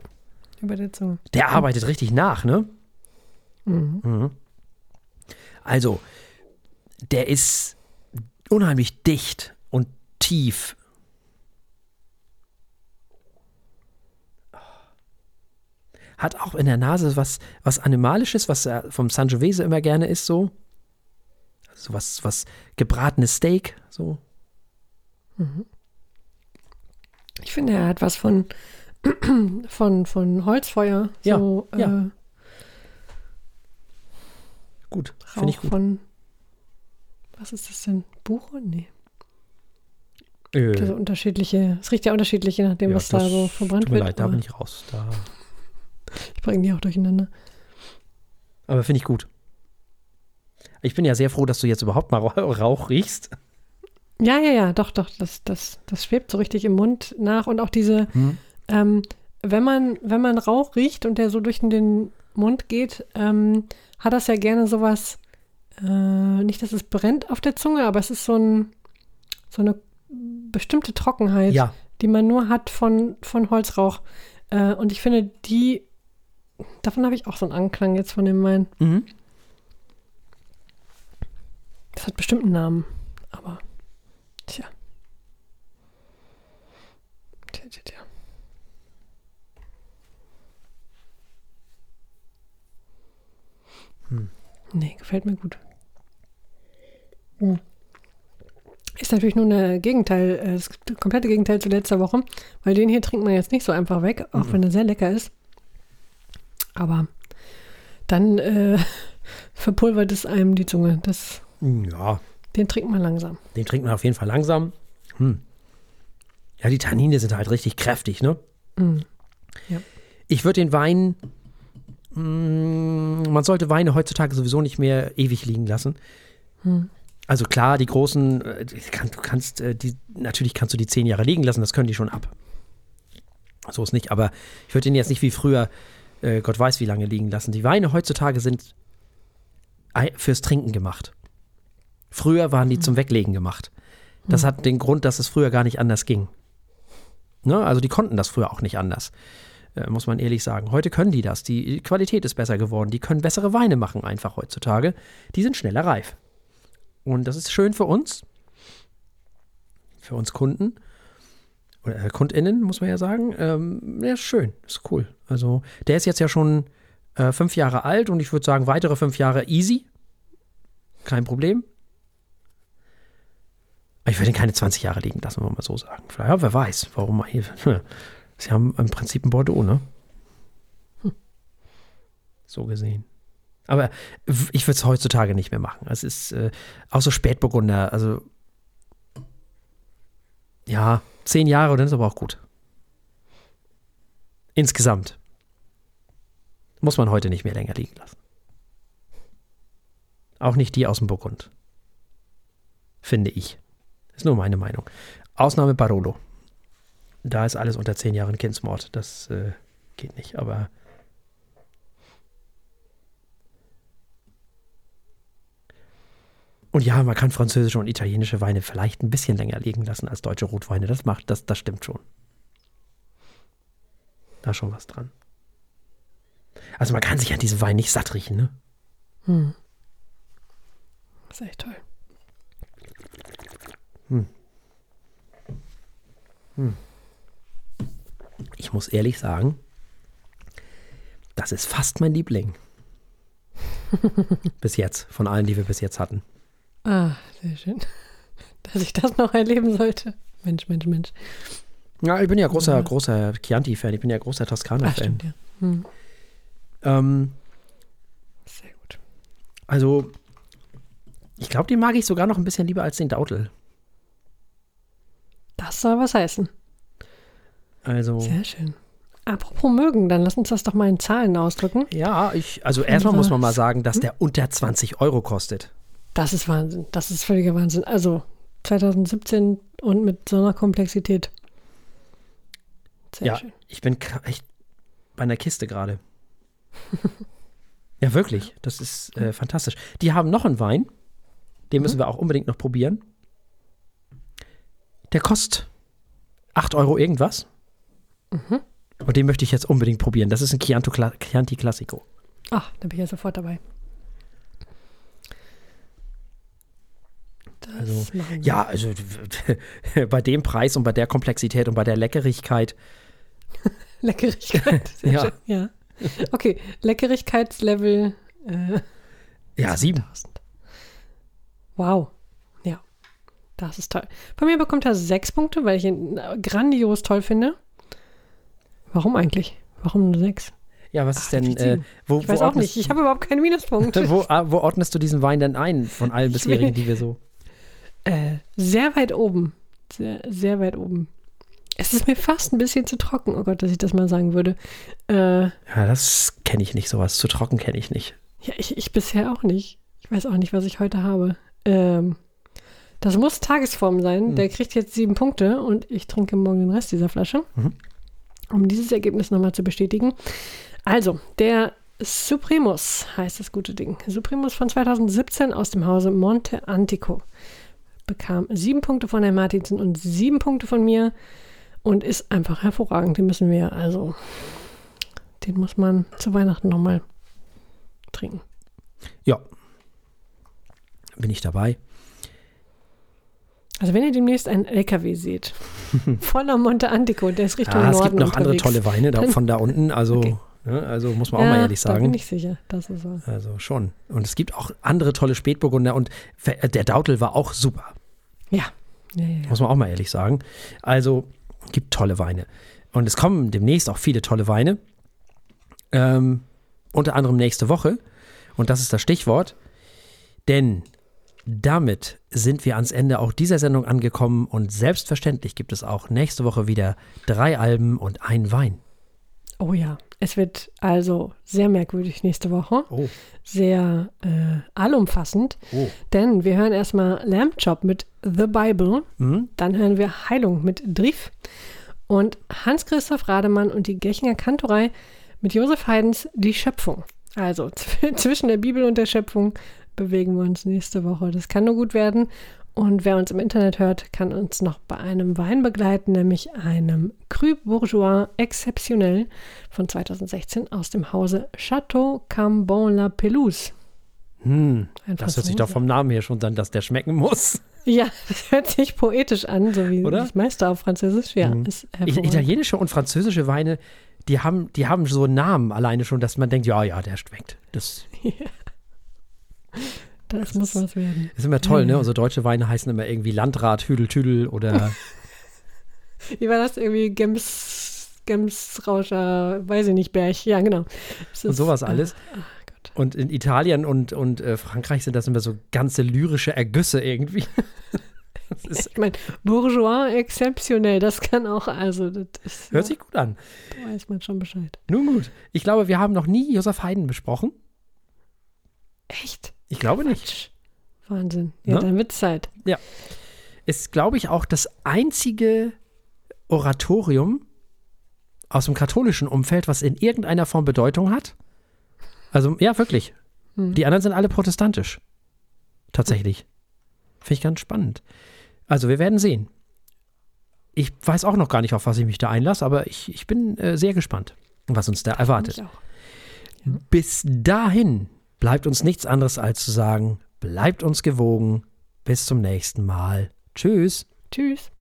Über der Zunge. Der arbeitet richtig nach, ne? Mhm. Mhm. Also, der ist unheimlich dicht und tief. Hat auch in der Nase was, was Animalisches, was er vom Sangiovese immer gerne isst, so. So was, was gebratenes Steak, so. Ich finde, er hat was von, *clears throat* von, von Holzfeuer. Ja, So, ja. Äh, Gut, finde ich gut. von. Was ist das denn? Buche? Nee. Äh, Also unterschiedliche. Es riecht ja unterschiedlich, je nachdem, ja, was da so verbrannt Tut mir wird. leid, da bin ich raus. Da. *laughs* ich bringe die auch durcheinander. Aber finde ich gut. Ich bin ja sehr froh, dass du jetzt überhaupt mal Rauch Rauch riechst. Ja, ja, ja, doch, doch. Das, das, das schwebt so richtig im Mund nach. Und auch diese, Hm. ähm, wenn man, wenn man Rauch riecht und der so durch den Mund geht, ähm, hat das ja gerne sowas, äh, nicht, dass es brennt auf der Zunge, aber es ist so, ein, so eine bestimmte Trockenheit, Ja, die man nur hat von, von Holzrauch. Äh, und ich finde, die, davon habe ich auch so einen Anklang jetzt von dem Wein. mhm. Das hat bestimmt einen Namen, aber tja. Tja, tja, tja. Hm. Nee, gefällt mir gut. Hm. Ist natürlich nur ein Gegenteil, äh, das komplette Gegenteil zu letzter Woche, weil den hier trinkt man jetzt nicht so einfach weg, auch Mhm. wenn er sehr lecker ist. Aber dann äh, *laughs* verpulvert es einem die Zunge. Das, ja, den trinkt man langsam. den trinkt man auf jeden Fall langsam. Hm. Ja, die Tannine sind halt richtig kräftig, ne? Mm. Ich würde den Wein, mm, man sollte Weine heutzutage sowieso nicht mehr ewig liegen lassen. Hm. Also klar, die großen, äh, du kannst äh, die, natürlich kannst du die zehn Jahre liegen lassen, das können die schon ab. So ist nicht, aber ich würde den jetzt nicht wie früher, äh, Gott weiß wie lange liegen lassen. Die Weine heutzutage sind fürs Trinken gemacht. Früher waren die zum Weglegen gemacht. Das hat den Grund, dass es früher gar nicht anders ging. Ne? Also die konnten das früher auch nicht anders, äh, muss man ehrlich sagen. Heute können die das. Die Qualität ist besser geworden. Die können bessere Weine machen einfach heutzutage. Die sind schneller reif. Und das ist schön für uns, für uns Kunden oder äh, KundInnen, muss man ja sagen. Ähm, ja, ist schön, ist cool. Also der ist jetzt ja schon äh, fünf Jahre alt und ich würde sagen, weitere fünf Jahre easy. Kein Problem. Aber Ich würde ihn keine 20 Jahre liegen lassen, wir mal so sagen. Vielleicht, ja, wer weiß, warum man hier. *laughs* Sie haben im Prinzip ein Bordeaux, ne? Hm. So gesehen. Aber ich würde es heutzutage nicht mehr machen. Es ist äh, auch so Spätburgunder, also ja, zehn Jahre, dann ist aber auch gut. Insgesamt. Muss man heute nicht mehr länger liegen lassen. Auch nicht die aus dem Burgund. Finde ich. Ist nur meine Meinung. Ausnahme Barolo. Da ist alles unter zehn Jahren Kindsmord. Das äh, geht nicht, aber. Und ja, man kann französische und italienische Weine vielleicht ein bisschen länger liegen lassen als deutsche Rotweine. Das macht, das, das stimmt schon. Da ist schon was dran. Also man kann sich an diesem Wein nicht satt riechen, ne? Hm. Das ist echt toll. Ich muss ehrlich sagen, das ist fast mein Liebling. *laughs* bis jetzt, von allen, die wir bis jetzt hatten. Ah, sehr schön. *laughs* Dass ich das noch erleben sollte. Mensch, Mensch, Mensch. Ja, ich bin ja großer, Ja. großer Chianti-Fan, ich bin ja großer Toskana-Fan. ja. Hm. Ähm, Sehr gut. also, ich glaube, den mag ich sogar noch ein bisschen lieber als den Dautel. Das soll was heißen. Also, Sehr schön. Apropos mögen, dann lass uns das doch mal in Zahlen ausdrücken. ja, ich, also erstmal muss man mal sagen, dass der unter 20 Euro kostet. Das ist Wahnsinn. Das ist völliger Wahnsinn. Also 2017 und mit so einer Komplexität. Sehr Ja, schön. ich bin echt bei einer Kiste gerade. ja, wirklich. Das ist äh, fantastisch. Die haben noch einen Wein. Den müssen wir auch unbedingt noch probieren. Der kostet 8 Euro irgendwas. Und den möchte ich jetzt unbedingt probieren. Das ist ein Chianti Classico. Ach, da bin ich ja sofort dabei. Also. Ja, also *laughs* bei dem Preis und bei der Komplexität und bei der Leckerigkeit. *laughs* Leckerigkeit. *laughs* Sehr Ja. schön. ja. Okay, Leckerigkeitslevel äh, Ja, sieben. 1000. Wow. Ja, das ist toll. Bei mir bekommt er sechs Punkte, weil ich ihn äh, grandios toll finde. Warum eigentlich? Warum nur sechs? Ja, was ist Ach, denn, wie äh, wo, Ich wo, weiß auch nicht. Ich habe überhaupt keinen Minuspunkt. wo, ah, wo ordnest du diesen Wein denn ein von allen bisherigen, die wir so. Äh, sehr weit oben. Sehr, sehr weit oben. Es ist mir fast ein bisschen zu trocken. Oh Gott, dass ich das mal sagen würde. Äh, Ja, das kenne ich nicht, sowas. Zu trocken kenne ich nicht. ja, ich, ich bisher auch nicht. Ich weiß auch nicht, was ich heute habe. Ähm, das muss Tagesform sein. Hm. Der kriegt jetzt sieben Punkte und ich trinke morgen den Rest dieser Flasche. Mhm. um dieses Ergebnis nochmal zu bestätigen. Also, der Supremus heißt das gute Ding. Supremus von 2017 aus dem Hause Monte Antico. Bekam sieben Punkte von Herrn Martinsen und sieben Punkte von mir und ist einfach hervorragend. Den müssen wir, also, den muss man zu Weihnachten nochmal trinken. Ja. Bin ich dabei. Also wenn ihr demnächst einen LKW seht, *laughs* voller Monte Antico, der ist Richtung Ah, es Norden gibt noch andere unterwegs. tolle Weine da, *laughs* von da unten. Also, Okay. ne, also muss man auch ja, mal ehrlich Da bin sagen. ich sicher, das ist so. Also schon. Und es gibt auch andere tolle Spätburgunder und ver- der Dautel war auch super. Ja. Ja, ja, ja. Muss man auch mal ehrlich sagen. Also gibt tolle Weine. Und es kommen demnächst auch viele tolle Weine. Ähm, unter anderem nächste Woche. Und das ist das Stichwort. Denn damit sind wir ans Ende auch dieser Sendung angekommen. Und selbstverständlich gibt es auch nächste Woche wieder drei Alben und ein Wein. Oh ja, es wird also sehr merkwürdig nächste Woche. Oh. Sehr äh, allumfassend. Oh. Denn wir hören erstmal Lamb Chop mit The Bible. Hm? Dann hören wir Heilung mit Drief. Und Hans-Christoph Rademann und die Gechinger Kantorei mit Josef Haydns Die Schöpfung. Also zw- *laughs* zwischen der Bibel und der Schöpfung bewegen wir uns nächste Woche. Das kann nur gut werden. Und wer uns im Internet hört, kann uns noch bei einem Wein begleiten, nämlich einem Cru Bourgeois Exceptionnel von 2016 aus dem Hause Château Cambon-la-Pelouse. Hm. Das hört sich doch vom Namen her schon an, dass der schmecken muss. *laughs* Ja, das hört sich poetisch an, so wie Oder? das meiste auf Französisch. Ja, hervorragend. italienische und französische Weine, die haben, die haben so Namen alleine schon, dass man denkt, ja, ja, der schmeckt. Das *laughs* Das muss was werden. ist immer toll, Ja, ne? ja. Unsere deutsche Weine heißen immer irgendwie Landrat, Hüdel, Tüdel oder *laughs* Wie war das irgendwie? Gems, Gemsrauscher, weiß ich nicht, Berg. Ja, genau. Es und ist, sowas äh, alles. ach Gott. Und in Italien und, und äh, Frankreich sind das immer so ganze lyrische Ergüsse irgendwie. *laughs* Das ist, Ich meine, Bourgeois exceptionell, das kann auch, also, das ist, hört sich gut an. da weiß man schon Bescheid. Nun gut. Ich glaube, wir haben noch nie Josef Haydn besprochen. Echt? Ich glaube nicht. Wahnsinn. Ja, Ne? dann wird's Zeit. Ist, glaube ich, auch das einzige Oratorium aus dem katholischen Umfeld, was in irgendeiner Form Bedeutung hat. Also, ja, wirklich. Hm. Die anderen sind alle protestantisch. Tatsächlich. Finde ich ganz spannend. Also, wir werden sehen. Ich weiß auch noch gar nicht, auf was ich mich da einlasse, aber ich, ich bin äh, sehr gespannt, was uns da erwartet. Ich auch. Bis dahin bleibt uns nichts anderes als zu sagen, bleibt uns gewogen. Bis zum nächsten Mal. Tschüss. Tschüss.